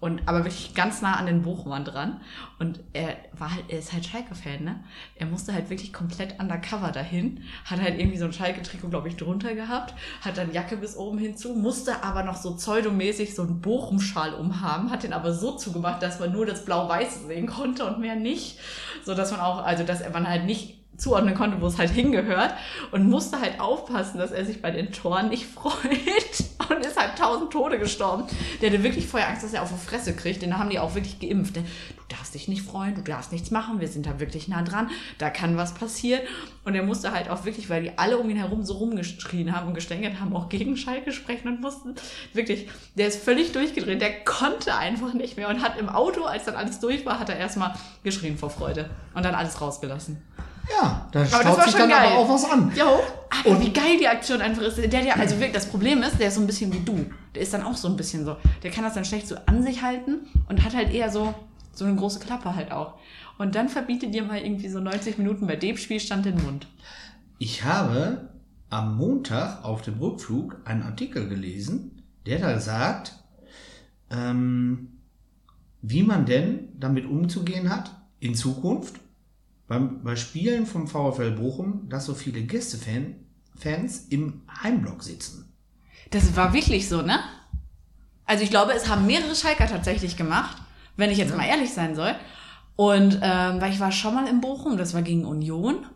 Und aber wirklich ganz nah an den Bochumern dran. Und er war halt, er ist halt Schalke-Fan, ne? Er musste halt wirklich komplett undercover dahin, hat halt irgendwie so ein Schalke-Trikot, glaube ich, drunter gehabt, hat dann Jacke bis oben hinzu, musste aber noch so pseudomäßig so einen Bochum-Schal umhaben, hat den aber so zugemacht, dass man nur das Blau-Weiße sehen konnte und mehr nicht. So dass man auch, also dass man halt nicht zuordnen konnte, wo es halt hingehört und musste halt aufpassen, dass er sich bei den Toren nicht [laughs] freut und ist halt tausend Tode gestorben. Der hatte wirklich vorher Angst, dass er auf die Fresse kriegt, den haben die auch wirklich geimpft. Du darfst dich nicht freuen, du darfst nichts machen, wir sind da wirklich nah dran, da kann was passieren. Und er musste halt auch wirklich, weil die alle um ihn herum so rumgeschrien haben und gestängelt haben, auch gegen Schalke sprechen und mussten wirklich, der ist völlig durchgedreht, der konnte einfach nicht mehr und hat im Auto, als dann alles durch war, hat er erstmal geschrien vor Freude und dann alles rausgelassen. Ja, da das staut war sich schon dann geil. aber auch was an. Jo, aber wie geil die Aktion einfach ist. Der, der, also wirklich, das Problem ist, der ist so ein bisschen wie du. Der ist dann auch so ein bisschen so. Der kann das dann schlecht so an sich halten und hat halt eher so, so eine große Klappe halt auch. Und dann verbietet dir mal irgendwie so 90 Minuten bei dem Spielstand den Mund. Ich habe am Montag auf dem Rückflug einen Artikel gelesen, der da sagt, ähm, wie man denn damit umzugehen hat in Zukunft beim, bei Spielen vom VfL Bochum, dass so viele Gästefans Fans im Heimblock sitzen. Das war wirklich so, ne? Also ich glaube, es haben mehrere Schalker tatsächlich gemacht, wenn ich jetzt mal ehrlich sein soll. Und ähm, weil ich war schon mal in Bochum, das war gegen Union.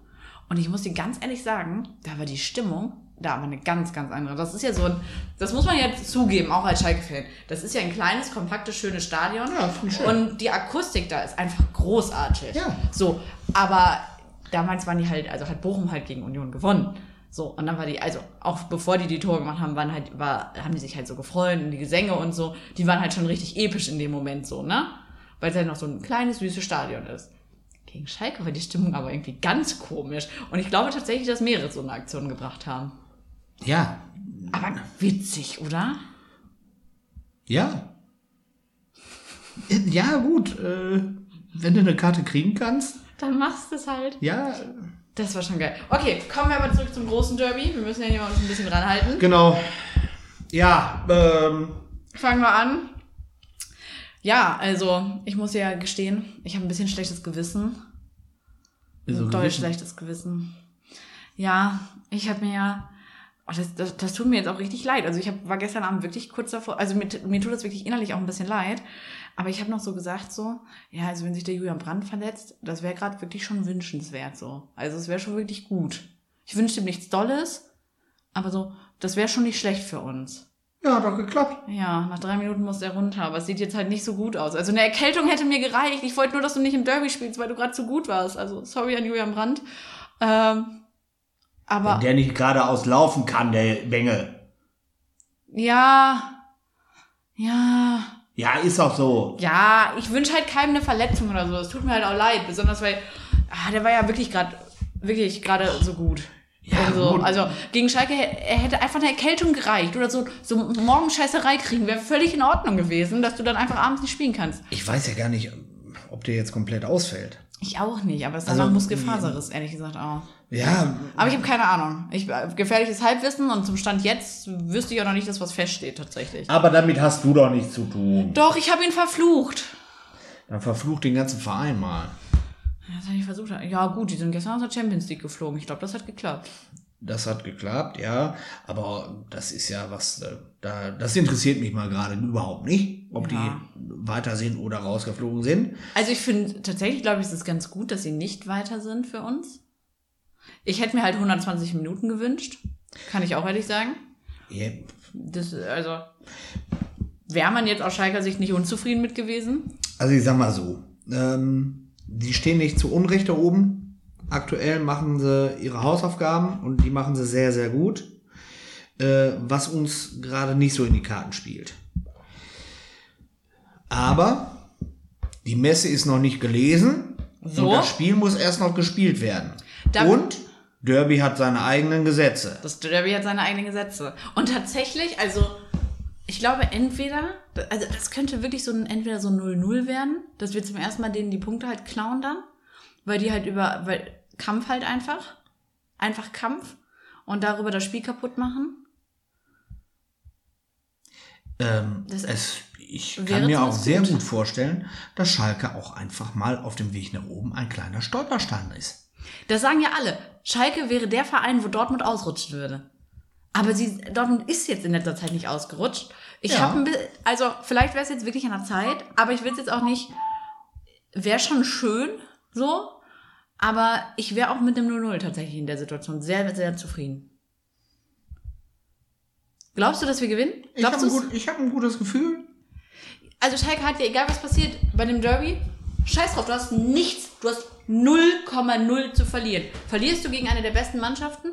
Und ich muss dir ganz ehrlich sagen, da war die Stimmung, da war eine ganz, ganz andere. Das ist ja so ein, das muss man jetzt zugeben, auch als Schalke-Fan. Das ist ja ein kleines, kompaktes, schönes Stadion. Ja, finde schön. Und die Akustik da ist einfach großartig. Ja. So, aber damals waren die halt, also hat Bochum halt gegen Union gewonnen. So, und dann war die, also auch bevor die die Tore gemacht haben, waren halt, war, haben die sich halt so gefreut und die Gesänge und so, die waren halt schon richtig episch in dem Moment so, ne? Weil es halt noch so ein kleines, süßes Stadion ist. Gegen Schalke war die Stimmung aber irgendwie ganz komisch. Und ich glaube tatsächlich, dass mehrere so eine Aktion gebracht haben. Ja, Aber witzig, oder? Ja. Ja, gut. Äh, wenn du eine Karte kriegen kannst. Dann machst du es halt. Ja. Das war schon geil. Okay, kommen wir aber zurück zum großen Derby. Wir müssen ja hier mal uns ein bisschen ranhalten. Genau. Ja, ähm. Fangen wir an. Ja, also, ich muss ja gestehen, ich habe ein bisschen schlechtes Gewissen. Wieso ein doll schlechtes Gewissen. Ja, ich habe mir ja. Oh, das, das, das tut mir jetzt auch richtig leid. Also ich hab, war gestern Abend wirklich kurz davor, also mir, mir tut das wirklich innerlich auch ein bisschen leid. Aber ich habe noch so gesagt so, ja, also wenn sich der Julian Brandt verletzt, das wäre gerade wirklich schon wünschenswert so. Also es wäre schon wirklich gut. Ich wünsche ihm nichts Dolles, aber so, das wäre schon nicht schlecht für uns. Ja, hat doch geklappt. Ja, nach drei Minuten muss er runter, aber es sieht jetzt halt nicht so gut aus. Also eine Erkältung hätte mir gereicht. Ich wollte nur, dass du nicht im Derby spielst, weil du gerade zu gut warst. Also sorry an Julian Brandt. Ähm, aber Wenn der nicht geradeaus laufen kann, der Bengel. ja, ja, Ja, ist auch so. ja, ich wünsche halt keinem eine Verletzung oder so. Das tut mir halt auch leid, besonders weil ah, der war ja wirklich gerade wirklich gerade so gut. Ja, also, gut. also gegen Schalke er hätte einfach eine Erkältung gereicht oder so so Morgenscheißerei kriegen wäre völlig in Ordnung gewesen, dass du dann einfach abends nicht spielen kannst. Ich weiß ja gar nicht, ob der jetzt komplett ausfällt. Ich auch nicht, aber es ist Also, also, Muskelfaserriss, ehrlich gesagt auch. Ja, Aber ich habe keine Ahnung. Ich, gefährliches Halbwissen und zum Stand jetzt wüsste ich auch noch nicht, dass was feststeht tatsächlich. aber damit hast du doch nichts zu tun. Doch, ich habe ihn verflucht. Dann verflucht den ganzen Verein mal. Das habe ich versucht. Ja gut, die sind gestern aus der Champions League geflogen. Ich glaube, das hat geklappt. Das hat geklappt, ja. Aber das ist ja was, äh, da, das interessiert mich mal gerade überhaupt nicht, ob Ja. die weiter sind oder rausgeflogen sind. Also ich finde tatsächlich, glaube ich, es ist ganz gut, dass sie nicht weiter sind für uns. Ich hätte mir halt 120 Minuten gewünscht. Kann ich auch ehrlich sagen. Ja, Das, also wäre man jetzt aus Schalker Sicht nicht unzufrieden mit gewesen. Also ich sag mal so, ähm, die stehen nicht zu Unrecht da oben. Aktuell machen sie ihre Hausaufgaben und die machen sie sehr, sehr gut. Äh, was uns gerade nicht so in die Karten spielt. Aber die Messe ist noch nicht gelesen. So. Und das Spiel muss erst noch gespielt werden. Da- und Derby hat seine eigenen Gesetze. Das Derby hat seine eigenen Gesetze. Und tatsächlich, also, ich glaube, entweder, also das könnte wirklich so ein, entweder so ein 0-0 werden, dass wir zum ersten Mal denen die Punkte halt klauen dann, weil die halt über, weil Kampf halt einfach, einfach Kampf und darüber das Spiel kaputt machen. Ähm, Das es, ich kann mir auch sehr gut. gut vorstellen, dass Schalke auch einfach mal auf dem Weg nach oben ein kleiner Stolperstein ist. Das sagen ja alle. Schalke wäre der Verein, wo Dortmund ausrutschen würde. Aber sie, Dortmund ist jetzt in letzter Zeit nicht ausgerutscht. Ich Ja. habe ein bisschen, also vielleicht wäre es jetzt wirklich an der Zeit, aber ich will es jetzt auch nicht, wäre schon schön, so, aber ich wäre auch mit dem 0-0 tatsächlich in der Situation sehr, sehr zufrieden. Glaubst du, dass wir gewinnen? Ich habe Glaubst ein, du's? gut, ich hab ein gutes Gefühl. Also Schalke hat ja, egal was passiert bei dem Derby, scheiß drauf, du hast nichts, du hast 0,0 zu verlieren. Verlierst du gegen eine der besten Mannschaften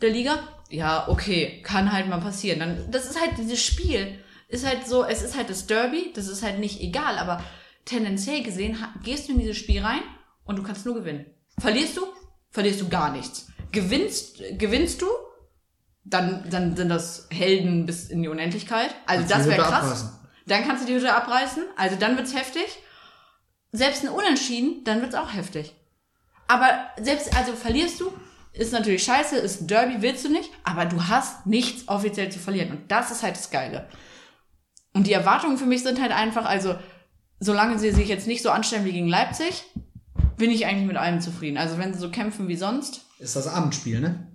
der Liga? Ja, okay, kann halt mal passieren. Dann, das ist halt dieses Spiel, ist halt so, es ist halt das Derby, das ist halt nicht egal, aber tendenziell gesehen gehst du in dieses Spiel rein und du kannst nur gewinnen. Verlierst du? Verlierst du gar nichts. Gewinnst, gewinnst du? Dann, dann sind das Helden bis in die Unendlichkeit. Also Kannst das wäre krass. abreißen. Dann kannst du die Hütte abreißen. Also dann wird's heftig. Selbst ein Unentschieden, dann wird's auch heftig. Aber selbst, also verlierst du, ist natürlich scheiße, ist ein Derby, willst du nicht, aber du hast nichts offiziell zu verlieren. Und das ist halt das Geile. Und die Erwartungen für mich sind halt einfach, also, solange sie sich jetzt nicht so anstellen wie gegen Leipzig, bin ich eigentlich mit allem zufrieden. Also, wenn sie so kämpfen wie sonst, Ist das Abendspiel, ne?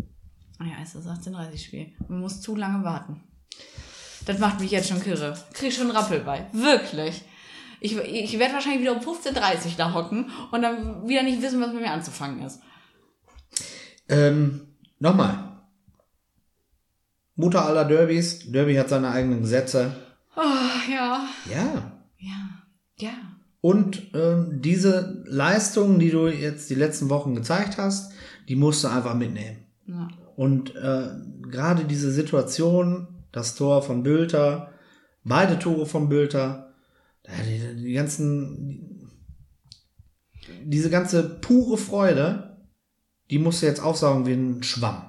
Ah ja, ist das 18.30 Spiel. Man muss zu lange warten. Das macht mich jetzt schon kirre. Krieg schon einen Rappel bei. Wirklich. Ich, ich werde wahrscheinlich wieder um 15.30 Uhr da hocken und dann wieder nicht wissen, was mit mir anzufangen ist. Ähm, nochmal. Mutter aller Derbys. Derby hat seine eigenen Gesetze. Oh, ja. Ja. Ja. Ja. Und ähm, diese Leistungen, die du jetzt die letzten Wochen gezeigt hast, die musst du einfach mitnehmen. ja. Und äh, gerade diese Situation, das Tor von Bülter, beide Tore von Bülter, die, die ganzen, diese ganze pure Freude, die musst du jetzt aufsaugen wie ein Schwamm.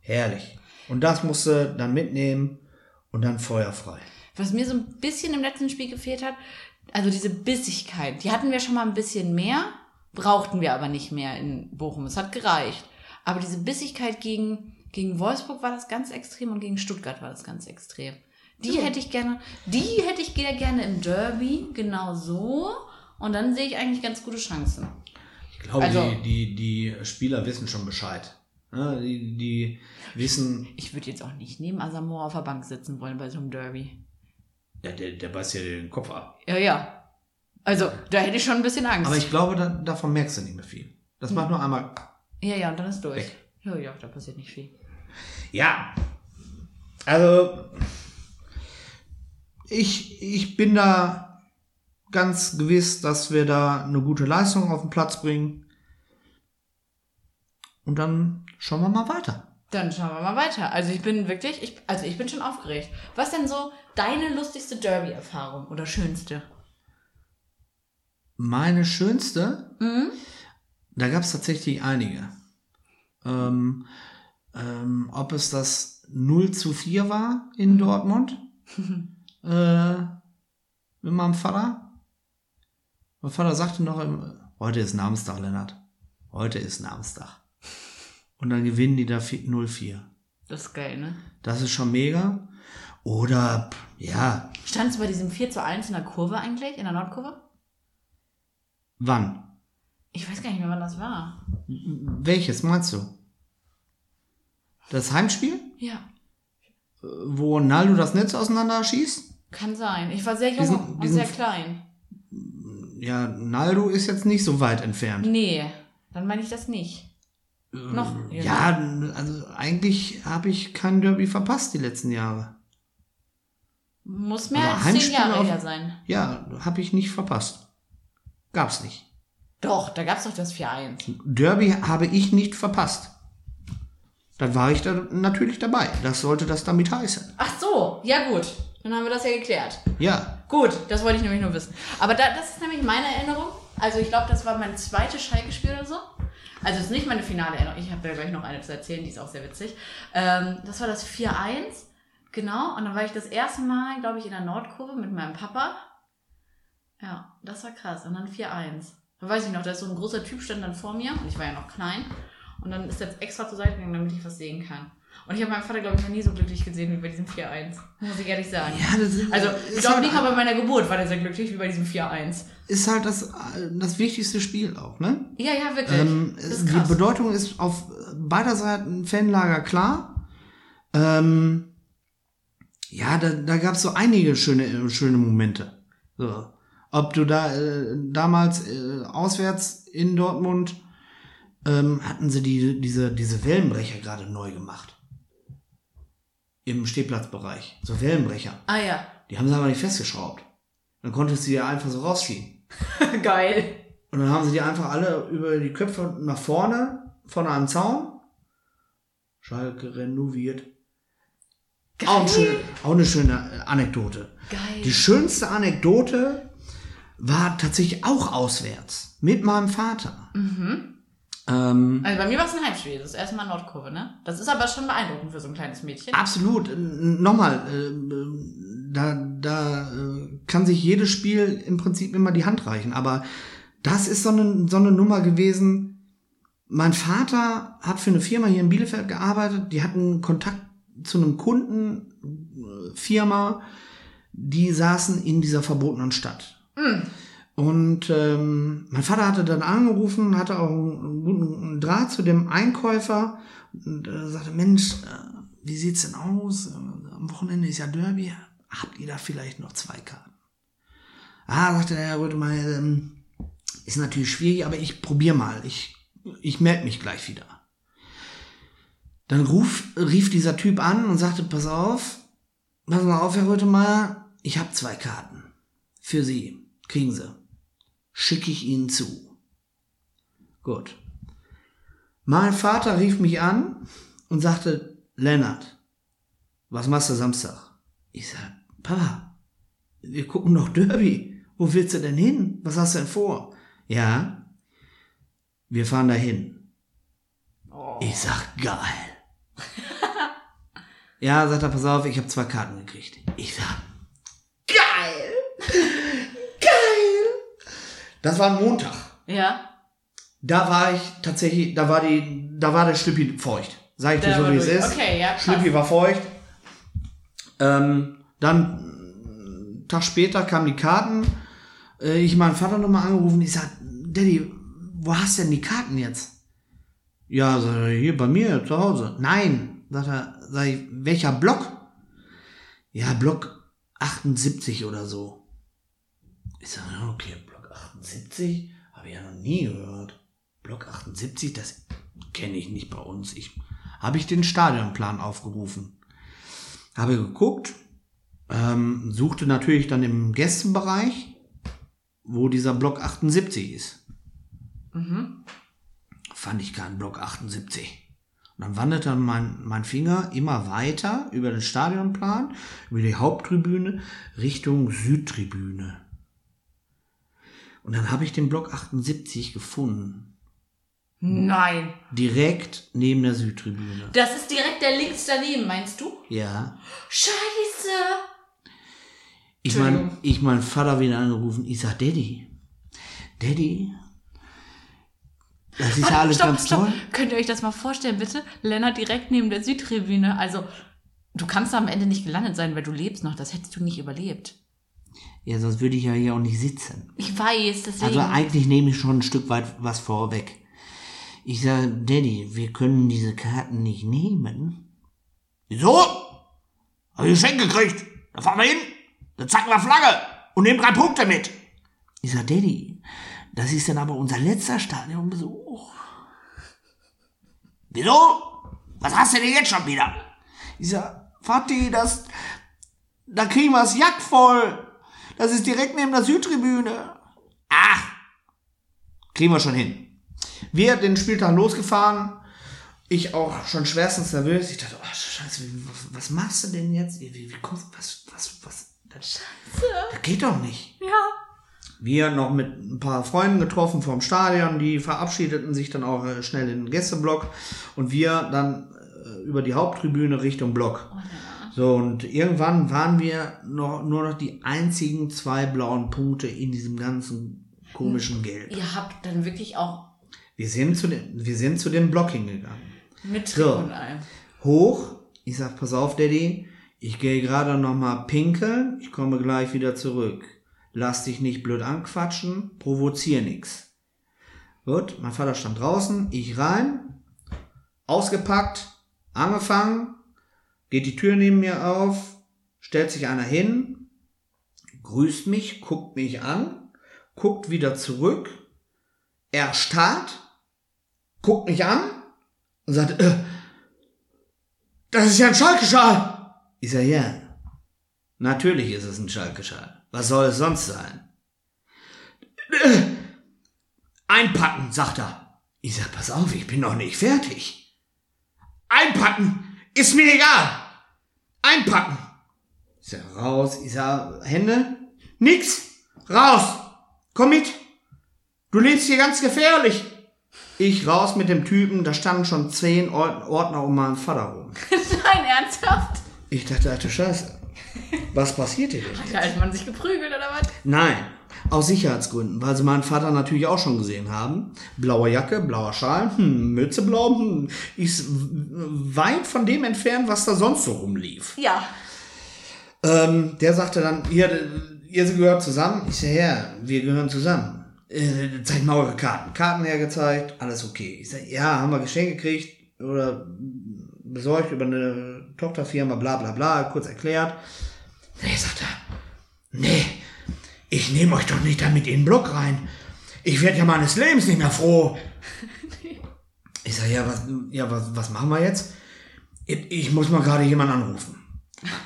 Herrlich. Und das musst du dann mitnehmen und dann feuerfrei. Was mir so ein bisschen im letzten Spiel gefehlt hat, also diese Bissigkeit, die hatten wir schon mal ein bisschen mehr, brauchten wir aber nicht mehr in Bochum. Es hat gereicht. Aber diese Bissigkeit gegen, gegen Wolfsburg war das ganz extrem und gegen Stuttgart war das ganz extrem. Die hätte ich gerne, die hätte ich gerne im Derby, genau so. Und dann sehe ich eigentlich ganz gute Chancen. Ich glaube, also, die, die, die Spieler wissen schon Bescheid. Ja, die, die wissen. Ich würde jetzt auch nicht neben Asamoah auf der Bank sitzen wollen bei so einem Derby. Ja, der, der beißt ja den Kopf ab. Ja, ja. Also, da hätte ich schon ein bisschen Angst. Aber ich glaube, da, davon merkst du nicht mehr viel. Das hm. macht nur einmal. Ja, ja, und dann ist durch. Weg. Ja, ja, da passiert nicht viel. Ja. Also, ich, ich bin da ganz gewiss, dass wir da eine gute Leistung auf den Platz bringen. Und dann schauen wir mal weiter. Dann schauen wir mal weiter. Also ich bin wirklich, ich, also ich bin schon aufgeregt. Was denn so deine lustigste Derby-Erfahrung oder schönste? Meine schönste? Mhm. Da gab es tatsächlich einige. Ähm, ähm, ob es das 0 zu 4 war in Dortmund [laughs] äh, mit meinem Vater. Mein Vater sagte noch, heute ist Namenstag, Lennart. Heute ist Namenstag. Und dann gewinnen die da 0-4. Das ist geil, ne? Das ist schon mega. Oder, ja. Standst du bei diesem 4 zu 1 in der Kurve eigentlich, in der Nordkurve? Wann? Ich weiß gar nicht mehr, wann das war. Welches meinst du? Das Heimspiel? Ja. Wo Naldo das Netz auseinanderschießt? Kann sein. Ich war sehr jung diesen, und diesen sehr klein. Ja, Naldo ist jetzt nicht so weit entfernt. Nee, dann meine ich das nicht. Noch? Ja, also eigentlich habe ich kein Derby verpasst die letzten Jahre. Muss mehr als zehn Jahre auf, her sein. Ja, habe ich nicht verpasst. Gab's nicht. Doch, da gab's doch das 4-1. Derby habe ich nicht verpasst. Dann war ich da natürlich dabei. Das sollte das damit heißen. Ach so, ja gut. Dann haben wir das ja geklärt. Ja. Gut, das wollte ich nämlich nur wissen. Aber da, das ist nämlich meine Erinnerung. Also ich glaube, das war mein zweites Schalke-Spiel oder so. Also es ist nicht meine finale Erinnerung. Ich habe ja gleich noch eine zu erzählen, die ist auch sehr witzig. Ähm, das war das 4-1. Genau. Und dann war ich das erste Mal, glaube ich, in der Nordkurve mit meinem Papa. Ja, das war krass. Und dann 4-1. Da weiß ich noch, da ist so ein großer Typ stand dann vor mir und ich war ja noch klein. Und dann ist er jetzt extra zur Seite gegangen, damit ich was sehen kann. Und ich habe meinen Vater, glaube ich, noch nie so glücklich gesehen wie bei diesem 4-1. Muss ich ehrlich sagen. Ja, das ist, also, ich glaube nicht mal bei meiner Geburt war der sehr glücklich wie bei diesem 4-1. Ist halt das, das wichtigste Spiel auch, ne? Ja, ja, wirklich. Ähm, die Bedeutung ist auf beider Seiten Fanlager klar. Ähm, ja, da, da gab es so einige schöne, schöne Momente. So. Ob du da äh, damals äh, auswärts in Dortmund ähm, hatten sie die, diese, diese Wellenbrecher gerade neu gemacht. Im Stehplatzbereich. So Wellenbrecher. Ah ja. Die haben sie aber nicht festgeschraubt. Dann konntest du die einfach so rausziehen. [laughs] Geil. Und dann haben sie die einfach alle über die Köpfe nach vorne, vorne am Zaun. Schalke renoviert. Geil. Auch, ein schön, auch eine schöne Anekdote. Geil. Die schönste Anekdote war tatsächlich auch auswärts. Mit meinem Vater. Mhm. Ähm, also bei mir war es ein Heimspiel, das ist erstmal Nordkurve, ne? Das ist aber schon beeindruckend für so ein kleines Mädchen. Absolut. Nochmal, äh, da, da äh, kann sich jedes Spiel im Prinzip immer die Hand reichen. Aber das ist so eine, so eine Nummer gewesen. Mein Vater hat für eine Firma hier in Bielefeld gearbeitet, die hatten Kontakt zu einem Kundenfirma, die saßen in dieser verbotenen Stadt. Mhm. Und ähm, mein Vater hatte dann angerufen, hatte auch einen guten Draht zu dem Einkäufer und äh, sagte, Mensch, äh, wie sieht's denn aus? Äh, am Wochenende ist ja Derby. Habt ihr da vielleicht noch zwei Karten? Ah, sagte er, wollte mal, ähm, ist natürlich schwierig, aber ich probier mal. Ich, ich melde mich gleich wieder. Dann ruf, rief dieser Typ an und sagte, pass auf, pass mal auf, Herr Rötemeyer, ich habe zwei Karten. Für Sie. Kriegen Sie schicke ich Ihnen zu. Gut. Mein Vater rief mich an und sagte, Lennart, was machst du Samstag? Ich sag, Papa, wir gucken noch Derby. Wo willst du denn hin? Was hast du denn vor? Ja, wir fahren dahin. Oh. Ich sag, geil. [laughs] Ja, sagt er, pass auf, ich habe zwei Karten gekriegt. Ich sag, geil! geil! Das war ein Montag. Ja. Da war ich tatsächlich, da war die, da war der Schlüppi feucht. Sag ich dir so, wie es ist. Okay, ja. Schlüppi war feucht. Ähm, dann, einen Tag später kamen die Karten. Äh, ich meinen Vater nochmal angerufen. Ich sag, Daddy, wo hast du denn die Karten jetzt? Ja, sag er, hier bei mir zu Hause. Nein, sagt er, sag ich, welcher Block? Ja, Block 78 oder so. Ich sag, okay, Block 78 habe ich ja noch nie gehört. Block 78, das kenne ich nicht bei uns. Ich habe ich den Stadionplan aufgerufen. Habe geguckt, ähm, suchte natürlich dann im Gästenbereich, wo dieser Block 78 ist. Fand ich keinen Block 78. Und dann wanderte mein, mein Finger immer weiter über den Stadionplan, über die Haupttribüne, Richtung Südtribüne. Und dann habe ich den Block 78 gefunden. Nein. Direkt neben der Südtribüne. Das ist direkt der links daneben, meinst du? Ja. Scheiße. Ich mein, Entschuldigung. ich mein Vater wieder angerufen. Ich sag, Daddy, Daddy, das ist ja alles stopp, ganz stopp. toll. Könnt ihr euch das mal vorstellen, bitte? Lennart direkt neben der Südtribüne. Also, du kannst da am Ende nicht gelandet sein, weil du lebst noch. Das hättest du nicht überlebt. Ja, sonst würde ich ja hier auch nicht sitzen. Ich weiß, deswegen. Also eigentlich nehme ich schon ein Stück weit was vorweg. Ich sage, Daddy, wir können diese Karten nicht nehmen. Wieso? Hab ich Geschenk gekriegt. Da fahren wir hin, dann zeigen wir Flagge und nehmen drei Punkte mit. Ich sag, Daddy, das ist dann aber unser letzter Stadionbesuch. Wieso? Was hast du denn jetzt schon wieder? Ich sag, Vati, das, da kriegen wir das Jagd voll. Das ist direkt neben der Südtribüne. Ach, kriegen wir schon hin. Wir den Spieltag losgefahren. Ich auch schon schwerstens nervös. Ich dachte, oh Scheiße, was, was machst du denn jetzt? Wie, wie kommst was, was, was? Das, das geht doch nicht. ja. Wir noch mit ein paar Freunden getroffen vom Stadion, die verabschiedeten sich dann auch äh, schnell in den Gästeblock und wir dann äh, über die Haupttribüne Richtung Block. So, und irgendwann waren wir noch, nur noch die einzigen zwei blauen Punkte in diesem ganzen komischen Gelb. Ihr habt dann wirklich auch Wir sind zu den, wir sind zu dem Block hingegangen. mit So. und allem. Hoch, ich sag, pass auf, Daddy, ich gehe gerade noch mal pinkeln, ich komme gleich wieder zurück. Lass dich nicht blöd anquatschen, provozier nix. Gut, mein Vater stand draußen, ich rein, ausgepackt, angefangen, geht die Tür neben mir auf, stellt sich einer hin, grüßt mich, guckt mich an, guckt wieder zurück, erstarrt, guckt mich an und sagt, äh, das ist ja ein Schalke-Schal. Ich sag, ja. Natürlich ist es ein Schalke-Schal. Was soll es sonst sein? Äh, Einpacken, sagt er. Ich sag, pass auf, ich bin noch nicht fertig. Einpacken, ist mir egal. Einpacken. Ich sag, raus. Ich sag, Hände? Nix. Raus. Komm mit. Du lebst hier ganz gefährlich. Ich raus mit dem Typen, da standen schon zehn Ord- Ordner um meinen Vater rum. [laughs] Nein, ernsthaft? Ich dachte, alte Scheiße. Was passiert hier denn? Hat der alte Mann sich geprügelt oder was? Nein, aus Sicherheitsgründen, weil sie meinen Vater natürlich auch schon gesehen haben. Blaue Jacke, blauer Schal, hm, Mütze blau, hm, ist weit von dem entfernt, was da sonst so rumlief. Ja. Ähm, der sagte dann, ihr, ihr gehört zusammen. Ich sage, ja, wir gehören zusammen. Äh, zeigt mal eure Karten. Karten hergezeigt, alles okay. Ich sage, ja, haben wir Geschenk gekriegt oder besorgt über eine Tochterfirma, bla bla bla, kurz erklärt. Nee, sagt er, nee, ich nehme euch doch nicht damit in den Block rein. Ich werde ja meines Lebens nicht mehr froh. [laughs] Ich sage, ja, was, ja was, was machen wir jetzt? Ich, muss mal gerade jemanden anrufen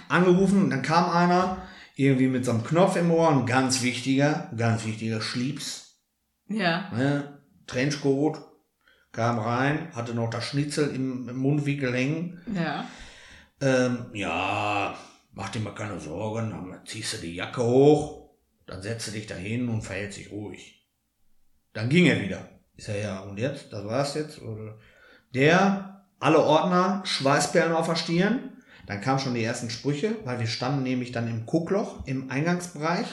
angerufen, dann kam einer, irgendwie mit so einem Knopf im Ohr, ein ganz wichtiger, ganz wichtiger Schliebs, Ja. ne? Trenchcoat, kam rein, hatte noch das Schnitzel im, im Mundwinkel hängen. Ja. Ähm, ja, mach dir mal keine Sorgen, dann ziehst du die Jacke hoch, dann setzt du dich da hin und verhält sich ruhig. Dann ging er wieder. Ich sag, ja, und jetzt? Das war's jetzt? Oder? Der, alle Ordner, Schweißperlen auf der Stirn, Dann kamen schon die ersten Sprüche, weil wir standen nämlich dann im Guckloch im Eingangsbereich.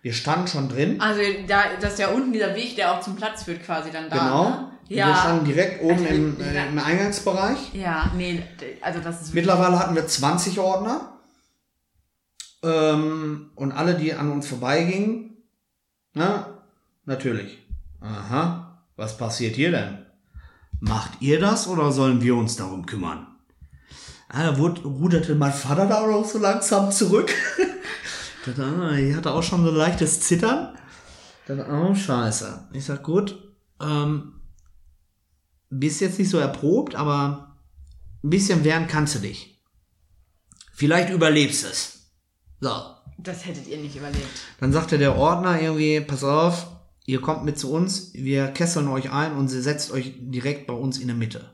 Wir standen schon drin. Also da, das ist ja unten dieser Weg, der auch zum Platz führt quasi dann da. Genau. Ne? Wir Ja. standen direkt oben Also, im, äh, im Eingangsbereich. Ja, nee, also das ist Mittlerweile hatten wir 20 Ordner. Ähm, und alle, die an uns vorbeigingen, na, natürlich. Aha, was passiert hier denn? Macht ihr das oder sollen wir uns darum kümmern? Ah, da wurde, ruderte mein Vater da auch so langsam zurück. [laughs] Ich hatte auch schon so ein leichtes Zittern. Dachte, oh, scheiße. Ich sag, gut, ähm, bist jetzt nicht so erprobt, aber ein bisschen wehren kannst du dich. Vielleicht überlebst es. So. Das hättet ihr nicht überlebt. Dann sagte der Ordner irgendwie, pass auf, ihr kommt mit zu uns, wir kesseln euch ein und sie setzt euch direkt bei uns in der Mitte.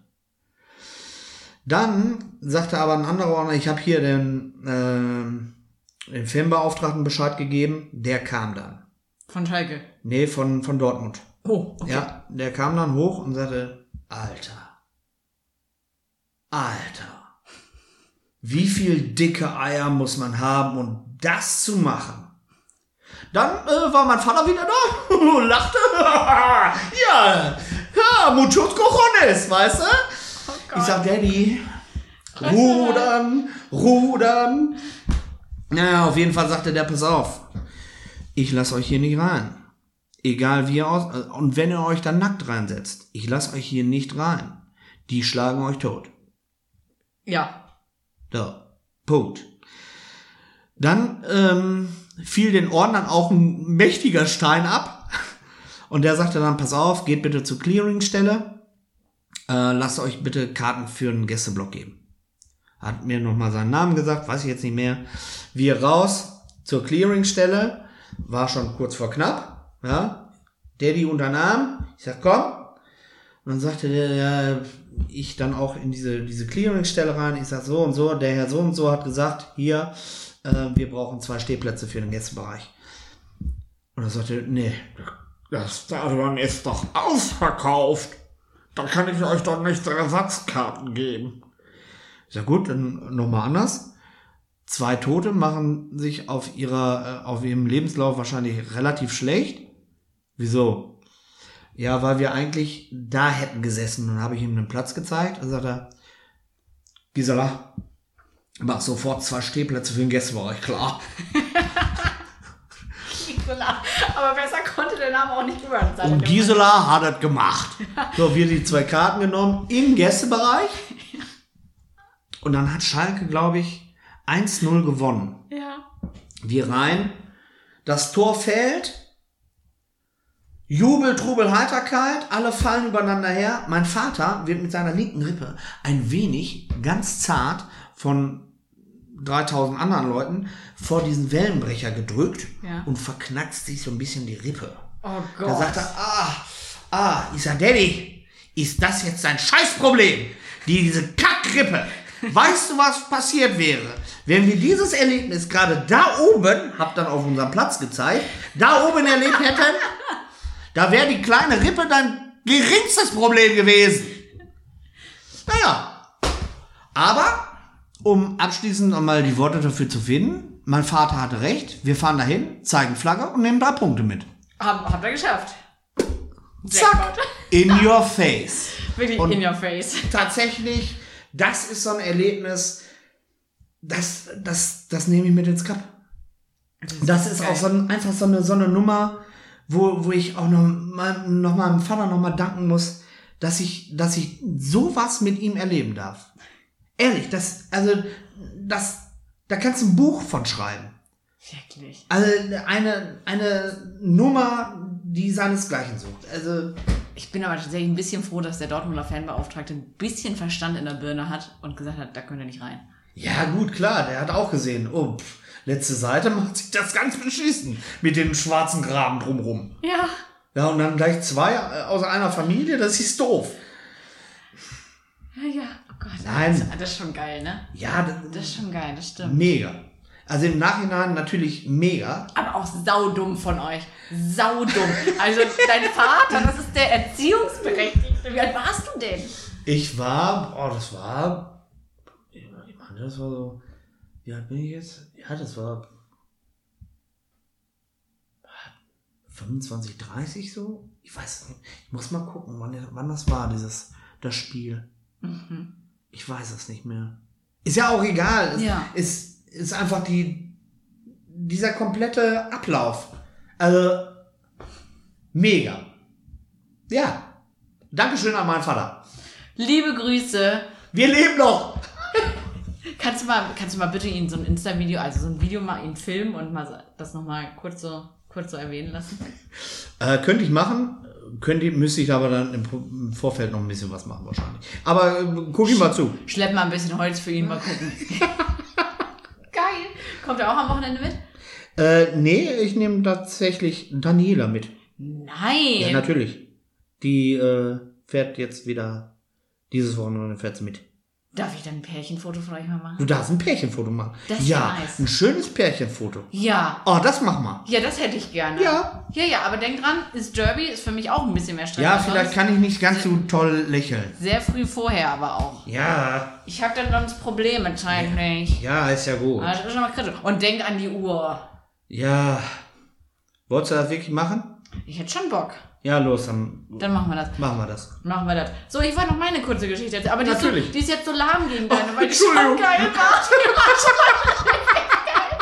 Dann sagte aber ein anderer Ordner, ich habe hier den, ähm, den Filmbeauftragten Bescheid gegeben, der kam dann. Von Schalke. Nee, von, von Dortmund. Oh, okay. Ja, der kam dann hoch und sagte, Alter, Alter, wie viel dicke Eier muss man haben, um das zu machen? Dann äh, war mein Vater wieder da [laughs] und lachte. [laughs] ja, ja, muchos cojones, weißt du? ich sag, Daddy, rudern, rudern. Naja, auf jeden Fall sagte der, pass auf, ich lass euch hier nicht rein. Egal wie ihr aus. Und wenn ihr euch dann nackt reinsetzt, ich lasse euch hier nicht rein. Die schlagen euch tot. Ja. So. Punkt. Dann ähm, fiel den Ordnern auch ein mächtiger Stein ab. Und der sagte dann, pass auf, geht bitte zur Clearingstelle. Äh, lasst euch bitte Karten für einen Gästeblock geben. Hat mir nochmal seinen Namen gesagt, weiß ich jetzt nicht mehr. Wir raus zur Clearingstelle. War schon kurz vor knapp. Ja. Daddy unternahm. Ich sag, komm. Und dann sagte der, ja, ich dann auch in diese, diese Clearingstelle rein. Ich sag so und so, der Herr so und so hat gesagt, hier, äh, wir brauchen zwei Stehplätze für den Gästebereich. Und er sagte, nee, Das Stadion ist doch ausverkauft. Da kann ich euch doch nicht Ersatzkarten geben. Ich sag gut, dann nochmal anders. Zwei Tote machen sich auf ihrer, äh, auf ihrem Lebenslauf wahrscheinlich relativ schlecht. Wieso? Ja, weil wir eigentlich da hätten gesessen. Und dann habe ich ihm einen Platz gezeigt. Dann sagt er, Gisela, mach sofort zwei Stehplätze für den Gästebereich, klar. [laughs] Gisela. Aber besser konnte der Name auch nicht sein. Und Gisela hat das gemacht. So, wir die zwei Karten genommen im Gästebereich. [laughs] Und dann hat Schalke, glaube ich, 1-0 gewonnen. Ja. Wir rein, das Tor fällt, Jubel, Trubel, Heiterkeit, alle fallen übereinander her. Mein Vater wird mit seiner linken Rippe ein wenig, ganz zart, von 3000 anderen Leuten vor diesen Wellenbrecher gedrückt Ja. und verknackst sich so ein bisschen die Rippe. Oh Da Gott. sagt er, ah, ah, ich sag, Daddy, ist das jetzt dein Scheißproblem? Die, diese Kackrippe. Weißt du, was passiert wäre? Wenn wir dieses Erlebnis gerade da oben, hab dann auf unserem Platz gezeigt, da oben erlebt hätten, da wäre die kleine Rippe dein geringstes Problem gewesen. Naja. Aber, um abschließend nochmal die Worte dafür zu finden, mein Vater hatte recht, wir fahren dahin, zeigen Flagge und nehmen drei Punkte mit. Hab, habt ihr geschafft. Zack, in your face. [laughs] Wirklich Und- in your face. Tatsächlich, das ist so ein Erlebnis, das, das, das nehme ich mit ins Cup. Das ist geil. auch so ein, einfach so eine, so eine Nummer, wo, wo ich auch noch mal, noch mal meinem Vater noch mal danken muss, dass ich, dass ich sowas mit ihm erleben darf. Ehrlich, das, also, das, da kannst du ein Buch von schreiben. Wirklich. Also, eine, eine Nummer, die seinesgleichen sucht. Also, Ich bin aber tatsächlich ein bisschen froh, dass der Dortmunder Fanbeauftragte ein bisschen Verstand in der Birne hat und gesagt hat, da könnt ihr nicht rein. Ja, gut, klar, der hat auch gesehen. Oh, pff, letzte Seite macht sich das ganz beschissen mit dem schwarzen Graben drumrum. Ja. Ja, und dann gleich zwei äh, aus einer Familie, das ist doof. Ja, ja. Oh Gott. Nein. Das, das ist schon geil, ne? Ja, das, Das ist schon geil, das stimmt. mega. Also im Nachhinein natürlich mega. Aber auch saudumm von euch. Saudumm. Also dein Vater, das ist der Erziehungsberechtigte. Wie alt warst du denn? Ich war, oh, das war, ich meine das war so. Wie alt bin ich jetzt? Ja, das war 25, 30 so. Ich weiß nicht. Ich muss mal gucken, wann, wann das war, dieses das Spiel. Mhm. Ich weiß es nicht mehr. Ist ja auch egal. Es Ja. ist, ist einfach die, dieser komplette Ablauf. Also, mega. Ja. Dankeschön an meinen Vater. Liebe Grüße. Wir leben noch. Kannst du mal, kannst du mal bitte ihn so ein Insta-Video, also so ein Video mal ihn filmen und mal das nochmal kurz so, kurz so erwähnen lassen? Äh, könnte ich machen. Könnte, müsste ich aber dann im, Vorfeld noch ein bisschen was machen wahrscheinlich. Aber äh, guck ihm mal zu. Schlepp mal ein bisschen Holz für ihn, mal gucken. [laughs] Geil. Kommt er auch am Wochenende mit? Äh, nee, ich nehme tatsächlich Daniela mit. Nein. Ja, natürlich. Die äh, fährt jetzt wieder dieses Wochenende fährt sie mit. Darf ich dann ein Pärchenfoto von euch mal machen? Du darfst ein Pärchenfoto machen. Das ist ja, nice. ein schönes Pärchenfoto. Ja. Oh, das mach mal. Ja, das hätte ich gerne. Ja. Ja, ja, aber denk dran, ist Derby, ist für mich auch ein bisschen mehr Stress. Ja, vielleicht kann ich nicht ganz so toll lächeln. Sehr früh vorher aber auch. Ja, Ich habe dann sonst Probleme zeitlich. ja, ist ja gut. Ah, Das ist schon mal kritisch. Und denk an die Uhr. Ja. Wolltest du das wirklich machen? Ich hätte schon Bock. Ja, los, dann Dann machen wir das. machen wir das. Machen wir das. So, ich wollte noch meine kurze Geschichte erzählen. Aber die ist, so, Natürlich. die ist jetzt so lahm gegen deine, Oh, weil die schon geil war. Die war schon geil. [laughs]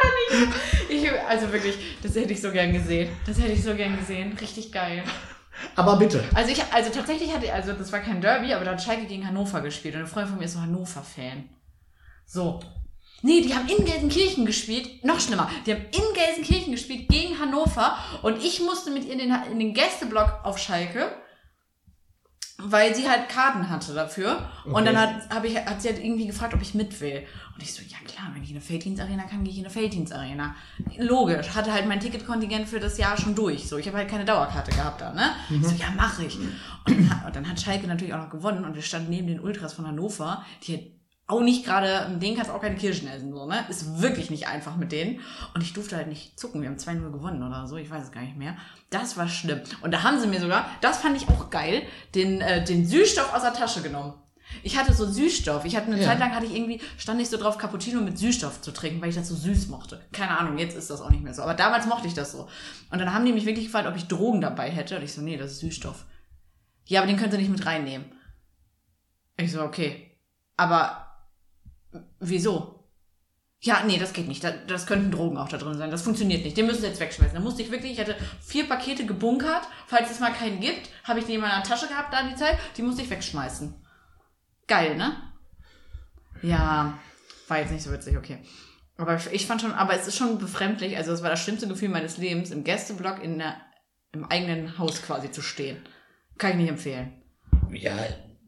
Kann ich. ich. Also wirklich, das hätte ich so gern gesehen. Das hätte ich so gern gesehen. Richtig geil. Aber bitte. Also ich, also tatsächlich hatte, also das war kein Derby, aber da hat Schalke gegen Hannover gespielt und eine Freundin von mir ist so Hannover-Fan. So. Nee, die haben in Gelsenkirchen gespielt. Noch schlimmer. Die haben in Gelsenkirchen gespielt gegen Hannover und ich musste mit ihr in den, in den Gästeblock auf Schalke, weil sie halt Karten hatte dafür. Und dann hat, hab ich, hat sie halt irgendwie gefragt, ob ich mit will. Und ich so, ja klar, wenn ich in eine Felddienstarena kann, gehe ich in eine Felddienstarena. Logisch. Hatte halt mein Ticketkontingent für das Jahr schon durch. So, ich habe halt keine Dauerkarte gehabt da, ne? Ich so, ja, mache ich. Und dann, hat, und dann hat Schalke natürlich auch noch gewonnen und wir standen neben den Ultras von Hannover, die halt auch nicht gerade, mit denen kannst du auch keine Kirschen essen, so, ne? Ist wirklich nicht einfach mit denen. Und ich durfte halt nicht zucken. Wir haben 2-0 gewonnen oder so, ich weiß es gar nicht mehr. Das war schlimm. Und da haben sie mir sogar, das fand ich auch geil, den, äh, den Süßstoff aus der Tasche genommen. Ich hatte so Süßstoff. Ich hatte eine Ja. Zeit lang hatte ich irgendwie, stand ich so drauf, Cappuccino mit Süßstoff zu trinken, weil ich das so süß mochte. Keine Ahnung, jetzt ist das auch nicht mehr so. Aber damals mochte ich das so. Und dann haben die mich wirklich gefragt, ob ich Drogen dabei hätte. Und ich so, nee, das ist Süßstoff. Ja, aber den könnt ihr nicht mit reinnehmen. Ich so, okay. Aber wieso? Ja, nee, das geht nicht. Da, das könnten Drogen auch da drin sein. Das funktioniert nicht. Den müssen sie jetzt wegschmeißen. Da musste ich wirklich, ich hatte vier Pakete gebunkert. Falls es mal keinen gibt, habe ich die in meiner Tasche gehabt da die Zeit. Die musste ich wegschmeißen. Geil, ne? Ja, war jetzt nicht so witzig, okay. Aber ich- ich fand schon, aber es ist schon befremdlich. Also, es war das schlimmste Gefühl meines Lebens, im Gästeblock in der, im eigenen Haus quasi zu stehen. Kann ich nicht empfehlen. Ja,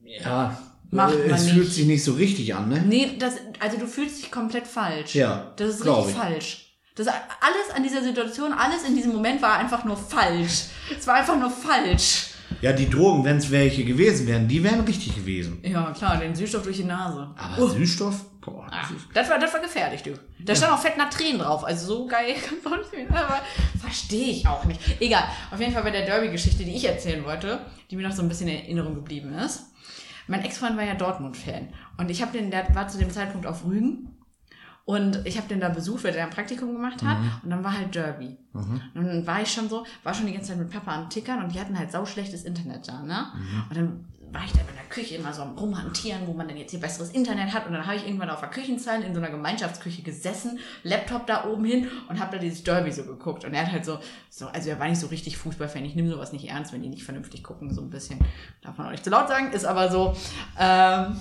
ja. Macht es man fühlt nicht. sich nicht so richtig an, ne? Nee, das, also du fühlst dich komplett falsch. Ja, Das ist richtig ich. falsch. Das alles an dieser Situation, alles in diesem Moment war einfach nur falsch. Es war einfach nur falsch. Ja, die Drogen, wenn es welche gewesen wären, die wären richtig gewesen. Ja, klar, den Süßstoff durch die Nase. Aber Süßstoff? Boah, das Ach, das war, das war gefährlich, du. Da stand auch fett Natren drauf. Also so geil [laughs] kann man nicht. Aber verstehe ich auch nicht. Egal. Auf jeden Fall bei der Derby-Geschichte, die ich erzählen wollte, die mir noch so ein bisschen in Erinnerung geblieben ist. Mein Ex-Freund war ja Dortmund-Fan. Und ich habe den, der war zu dem Zeitpunkt auf Rügen. Und ich habe den da besucht, weil der ein Praktikum gemacht hat. Und dann war halt Derby. Und dann war ich schon so, war schon die ganze Zeit mit Papa am Tickern und die hatten halt sauschlechtes Internet da, ne? Und dann war ich da in der Küche immer so am Rumhantieren, wo man denn jetzt hier besseres Internet hat. Und dann habe ich irgendwann auf der Küchenzeile in so einer Gemeinschaftsküche gesessen, Laptop da oben hin und habe da dieses Derby so geguckt. Und er hat halt so, so also er war nicht so richtig Fußballfan. Ich nehme sowas nicht ernst, wenn die nicht vernünftig gucken, so ein bisschen. Darf man auch nicht zu laut sagen, ist aber so. Ähm,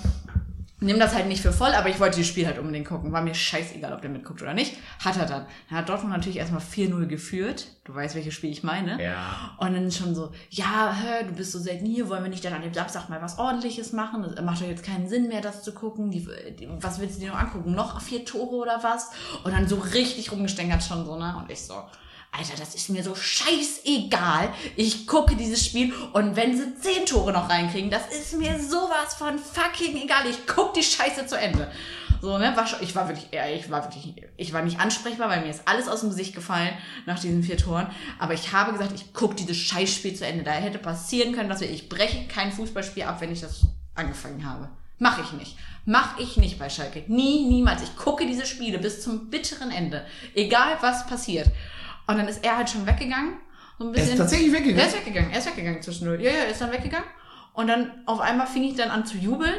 Nimm das halt nicht für voll, aber ich wollte das Spiel halt unbedingt gucken. War mir scheißegal, ob der mitguckt oder nicht. Hat er dann. Dann hat Dortmund natürlich erstmal 4-0 geführt. Du weißt, welches Spiel ich meine. ja. Und dann schon so, ja, hör, du bist so selten hier, wollen wir nicht dann an dem Samstag mal was ordentliches machen? Das macht doch jetzt keinen Sinn mehr, das zu gucken. Die, die, was willst du dir noch angucken? Noch vier Tore oder was? Und dann so richtig rumgestänkert schon so, ne? Und ich so, Alter, das ist mir so scheißegal. Ich gucke dieses Spiel und wenn sie zehn Tore noch reinkriegen, das ist mir sowas von fucking egal. Ich guck die Scheiße zu Ende. So, ne, war schon, ich war wirklich, ich war wirklich, ich war nicht ansprechbar, weil mir ist alles aus dem Gesicht gefallen nach diesen vier Toren. Aber ich habe gesagt, ich guck dieses Scheißspiel zu Ende. Da hätte passieren können, dass wir, ich breche kein Fußballspiel ab, wenn ich das angefangen habe. Mach ich nicht. Mach ich nicht bei Schalke. Nie, niemals. Ich gucke diese Spiele bis zum bitteren Ende. Egal was passiert. Und dann ist er halt schon weggegangen. So ein Er bisschen. ist tatsächlich Er weggegangen. ist weggegangen, er ist weggegangen zwischendurch. Ja, ja, er ist dann weggegangen. Und dann auf einmal fing ich dann an zu jubeln.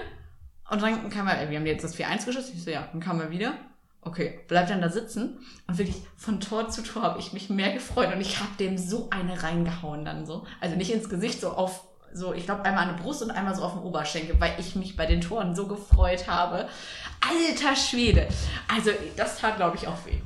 Und dann kam er, ey, wir haben jetzt das 4-1 geschossen. Ich so, ja, dann kam er wieder. Okay, bleibt dann da sitzen. Und wirklich von Tor zu Tor habe ich mich mehr gefreut. Und ich habe dem so eine reingehauen dann so. Also nicht ins Gesicht, so auf, so, ich glaube einmal an die Brust und einmal so auf den Oberschenkel, weil ich mich bei den Toren so gefreut habe. Alter Schwede. Also, das tat, glaube ich, auch weh.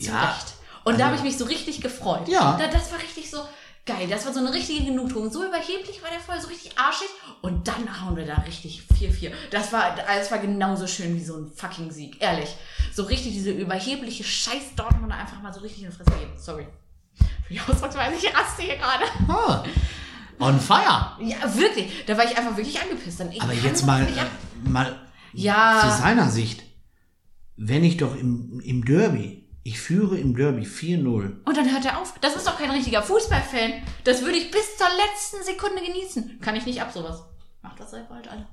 Zu Ja. Recht. Und da Also- habe ich mich so richtig gefreut. Ja. Da, das war richtig so geil. Das war so eine richtige Genugtuung. So überheblich war der vorher, so richtig arschig. Und dann hauen wir da richtig 4-4. Das war, das war genauso schön wie so ein fucking Sieg. Ehrlich. So richtig diese überhebliche Scheiß Dortmunder einfach mal so richtig in die Fresse geben. Sorry. Für die Ausdrucksweise, ich raste hier gerade. Ah, on fire. Ja, wirklich. Da war ich einfach wirklich angepisst. Dann, Aber jetzt mal, äh, mal Ja. zu seiner Sicht. Wenn ich doch im, im Derby, ich führe im Derby 4-0. Und dann hört er auf. Das ist doch kein richtiger Fußballfan. Das würde ich bis zur letzten Sekunde genießen. Kann ich nicht ab, sowas. Macht das einfach halt alle.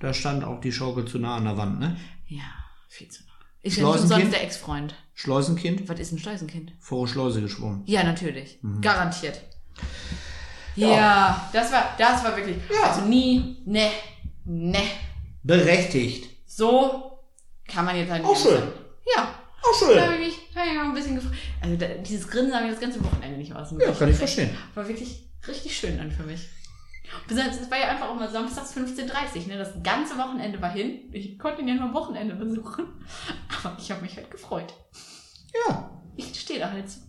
Da stand auch die Schaukel zu nah an der Wand, ne? Ja, viel zu nah. Ist ja nicht umsonst der Ex-Freund. Schleusenkind, Was ist ein Schleusenkind? vor Schleuse geschwommen. Ja, natürlich. Mhm. Garantiert. Ja, das war, das war wirklich. Also nie, ne, ne. Berechtigt. So kann man jetzt halt Auch nicht schön. sagen. Ja. Auch Da schön. habe ich mich hab ich mal ein bisschen gefreut. Also da, dieses Grinsen habe ich das ganze Wochenende nicht aus dem Ja, Gesicht kann ich verstehen. War wirklich richtig schön dann für mich. Besonders, es war ja einfach auch mal samstags 15.30 ne? Das ganze Wochenende war hin. Ich konnte ihn ja nur am Wochenende besuchen. Aber ich habe mich halt gefreut. Ja, Ich stehe da halt so.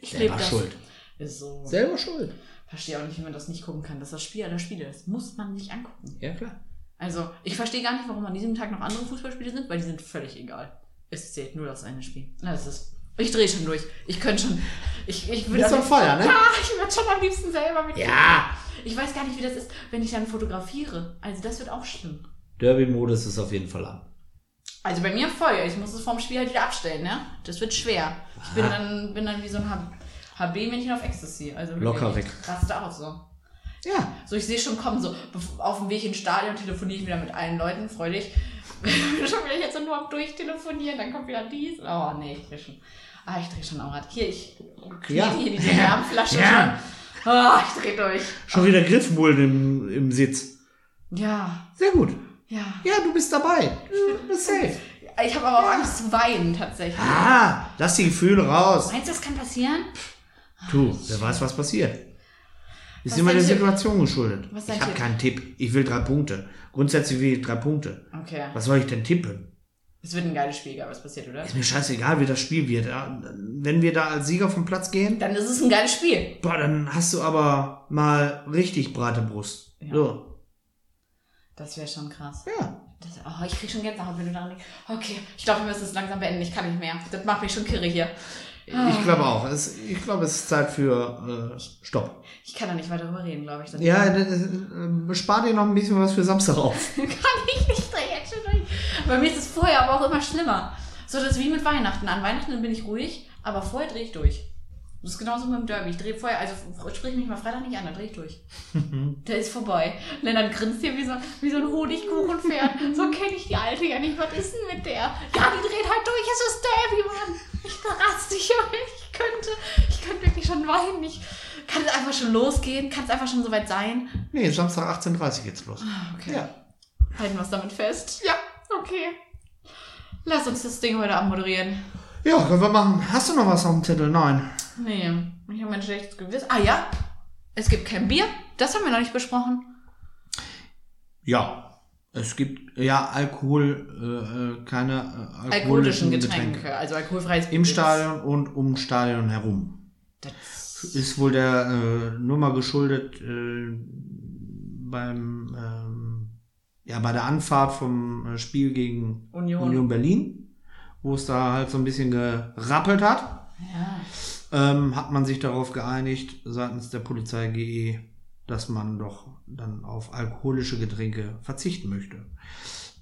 Ich lebe das. schuld. Ist so. Selber schuld. Verstehe auch nicht, wie man das nicht gucken kann. Das ist das Spiel aller Spiele. Das muss man sich angucken. Ja, klar. Also, ich verstehe gar nicht, warum an diesem Tag noch andere Fußballspiele sind, weil die sind völlig egal. Es zählt nur das eine Spiel. Na, das ist. Ich drehe schon durch. Ich könnte schon. Ich, ich würde am fire, ne? Ja, ich würde schon am liebsten selber mit. Ja. Ich weiß gar nicht, wie das ist, wenn ich dann fotografiere. Also, das wird auch schlimm. Derby-Modus ist auf jeden Fall an. Also bei mir voll. Ich muss es vorm Spiel halt wieder abstellen, ne? Das wird schwer. Ich bin dann, bin dann wie so ein HB-Männchen auf Ecstasy. Also Locker weg. Raste aus so. Ja. So, ich sehe schon kommen, so auf dem Weg ins Stadion telefoniere ich wieder mit allen Leuten, freudig. [laughs] schon wieder jetzt nur am Durchtelefonieren, dann kommt wieder dies. Oh, nee, ich drehe schon. Ah, ich drehe schon am Rad. Hier, ich knete Ja. hier diese [laughs] Wärmflasche Ja. schon. Oh, ich drehe durch. Schon wieder Griffmulden im, im Sitz. Ja, Sehr gut. ja. Ja, du bist dabei. Du bist safe. Ich habe aber auch Angst zu weinen, tatsächlich. Ah, lass die Gefühle raus. Meinst du, das kann passieren? Du, wer weiß, was passiert. Ist Was immer der? Situation geschuldet. Ist dein ich habe keinen Tipp. Ich will drei Punkte. Grundsätzlich will ich drei Punkte. Okay. Was soll ich denn tippen? Es wird ein geiles Spiel, egal was passiert, oder? Ist mir scheißegal, wie das Spiel wird. Wenn wir da als Sieger vom Platz gehen, Dann ist es ein geiles Spiel. boah, dann hast du aber mal richtig breite Brust. Ja. So. Das wäre schon krass. Ja. Das, oh, ich krieg schon Gänsehaut, wenn du daran denkst. Okay, ich glaube, wir müssen es langsam beenden. Ich kann nicht mehr. Das macht mich schon kirre hier. Ich glaube auch. Es, ich glaube, es ist Zeit für äh, Stopp. Ich kann da nicht weiter drüber reden, glaube ich. Ja, äh, äh, spar dir noch ein bisschen was für Samstag auf. [laughs] kann ich nicht drehen jetzt schon durch. Bei mir ist es vorher aber auch immer schlimmer. So, das ist wie mit Weihnachten. An Weihnachten bin ich ruhig, aber vorher drehe ich durch. Das ist genauso mit dem Derby. Ich drehe vorher, also sprich mich mal Freitag nicht an, dann drehe ich durch. [laughs] Der ist vorbei. Lennart grinst hier wie so, wie so ein Honigkuchenpferd. So kenne ich die Alte ja nicht. Was ist denn mit der? Ja, die dreht halt durch. Es ist Derby, Mann. Ich raste hier. [laughs] Ich könnte, ich könnte wirklich schon weinen. Ich kann es einfach schon losgehen. Kann es einfach schon soweit sein. Nee, Samstag 18.30 Uhr geht's los. Okay. Ja. Halten wir es damit fest. Ja. Okay. Lass uns das Ding heute abmoderieren. Ja, können wir machen. Hast du noch was auf dem Zettel? Nein. Nee, ich habe ein schlechtes Gewissen. Ah ja, es gibt kein Bier. Das haben wir noch nicht besprochen. Ja. Es gibt ja Alkohol, äh, äh, keine äh, Alkoholischen Getränke, also alkoholfreies Bier. Im Stadion und um Stadion herum. Das, Ist wohl der äh, Nummer geschuldet äh, beim ähm, ja bei der Anfahrt vom äh, Spiel gegen Union. Union Berlin, wo es da halt so ein bisschen gerappelt hat. ja. ähm, hat man sich darauf geeinigt, seitens der Polizei GE, dass man doch dann auf alkoholische Getränke verzichten möchte.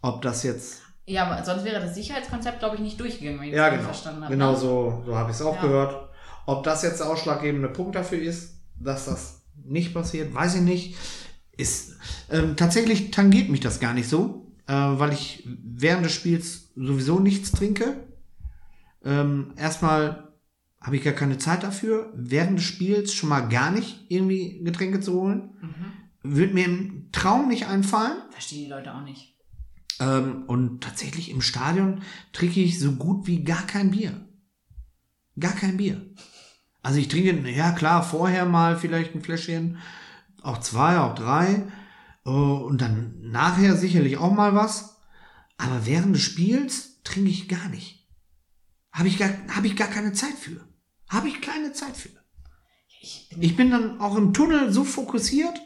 Ob das jetzt. ja, aber sonst wäre das Sicherheitskonzept, glaube ich, nicht durchgegangen, wenn ich Ja, das genau. verstanden habe. Genau ne? so, so habe ich es auch Ja. gehört. Ob das jetzt der ausschlaggebende Punkt dafür ist, dass das nicht passiert, weiß ich nicht. ist, ähm, tatsächlich tangiert mich das gar nicht so, äh, weil ich während des Spiels sowieso nichts trinke. Ähm, erstmal habe ich gar keine Zeit dafür, während des Spiels schon mal gar nicht irgendwie Getränke zu holen. Würde mir im Traum nicht einfallen. Verstehen die Leute auch nicht. Ähm, und tatsächlich im Stadion trinke ich so gut wie gar kein Bier. Gar kein Bier. Also ich trinke, ja klar, vorher mal vielleicht ein Fläschchen, auch zwei, auch drei. äh, Und dann nachher sicherlich auch mal was. Aber während des Spiels trinke ich gar nicht. Habe ich, gar, hab ich gar keine Zeit für. Habe ich keine Zeit für. Ich, bin- Ich bin dann auch im Tunnel so fokussiert.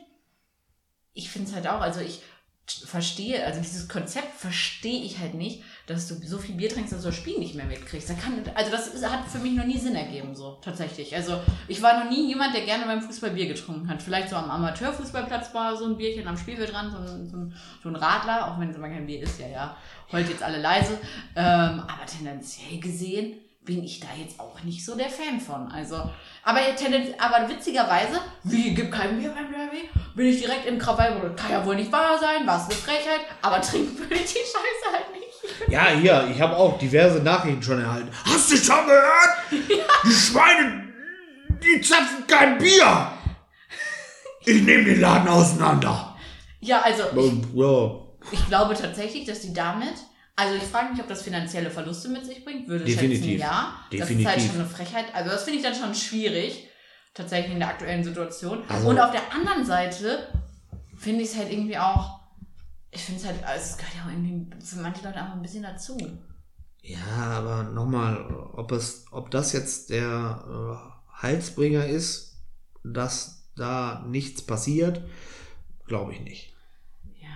Ich finde es halt auch, also ich verstehe, also dieses Konzept verstehe ich halt nicht, dass du so viel Bier trinkst, dass du das Spiel nicht mehr mitkriegst. Da kann, also das ist, hat für mich noch nie Sinn ergeben, so tatsächlich. Also ich war noch nie jemand, der gerne beim Fußball Bier getrunken hat. Vielleicht so am Amateurfußballplatz war so ein Bierchen am Spielfeldrand, so so ein, so ein Radler, auch wenn es immer kein Bier ist, ja, ja. Heult jetzt alle leise. Ähm, aber tendenziell gesehen bin ich da jetzt auch nicht so der Fan von. Also, aber, aber witzigerweise, wie gibt kein Bier beim Derby? Bin ich direkt im Krawall, kann ja wohl nicht wahr sein, was eine Frechheit, aber trinken würde ich die Scheiße halt nicht. Ja, hier, ich habe auch diverse Nachrichten schon erhalten. Hast du schon gehört? Die Schweine, die zapfen kein Bier. Ich nehme den Laden auseinander. Ja, also ich, Ja, ich glaube tatsächlich, dass die damit, also ich frage mich, ob das finanzielle Verluste mit sich bringt, würde Definitiv. schätzen, ja. Das ist Definitiv. halt schon eine Frechheit, also das finde ich dann schon schwierig, tatsächlich in der aktuellen Situation. Also- Und auf der anderen Seite finde ich es halt irgendwie auch, ich finde es halt, also es gehört ja auch irgendwie für manche Leute einfach ein bisschen dazu. ja aber nochmal, ob, es, ob das jetzt der äh, Heilsbringer ist, dass da nichts passiert, glaube ich nicht. Ja.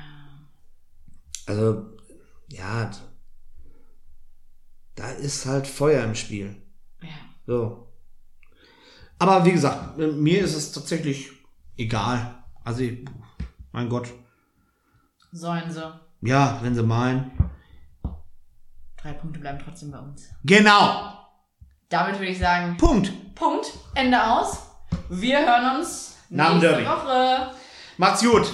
Also, ja, da ist halt Feuer im Spiel. Ja. So. Aber wie gesagt, mir ist es tatsächlich egal. Also, mein Gott. Sollen sie. Ja, wenn sie meinen. Drei Punkte bleiben trotzdem bei uns. Genau. Damit würde ich sagen, Punkt. Punkt, Ende aus. Wir hören uns Nach nächste Derby. Woche. Macht's gut.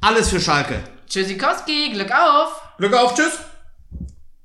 Alles für Schalke. Tschüssikowski, Glück auf! Glück auf, tschüss.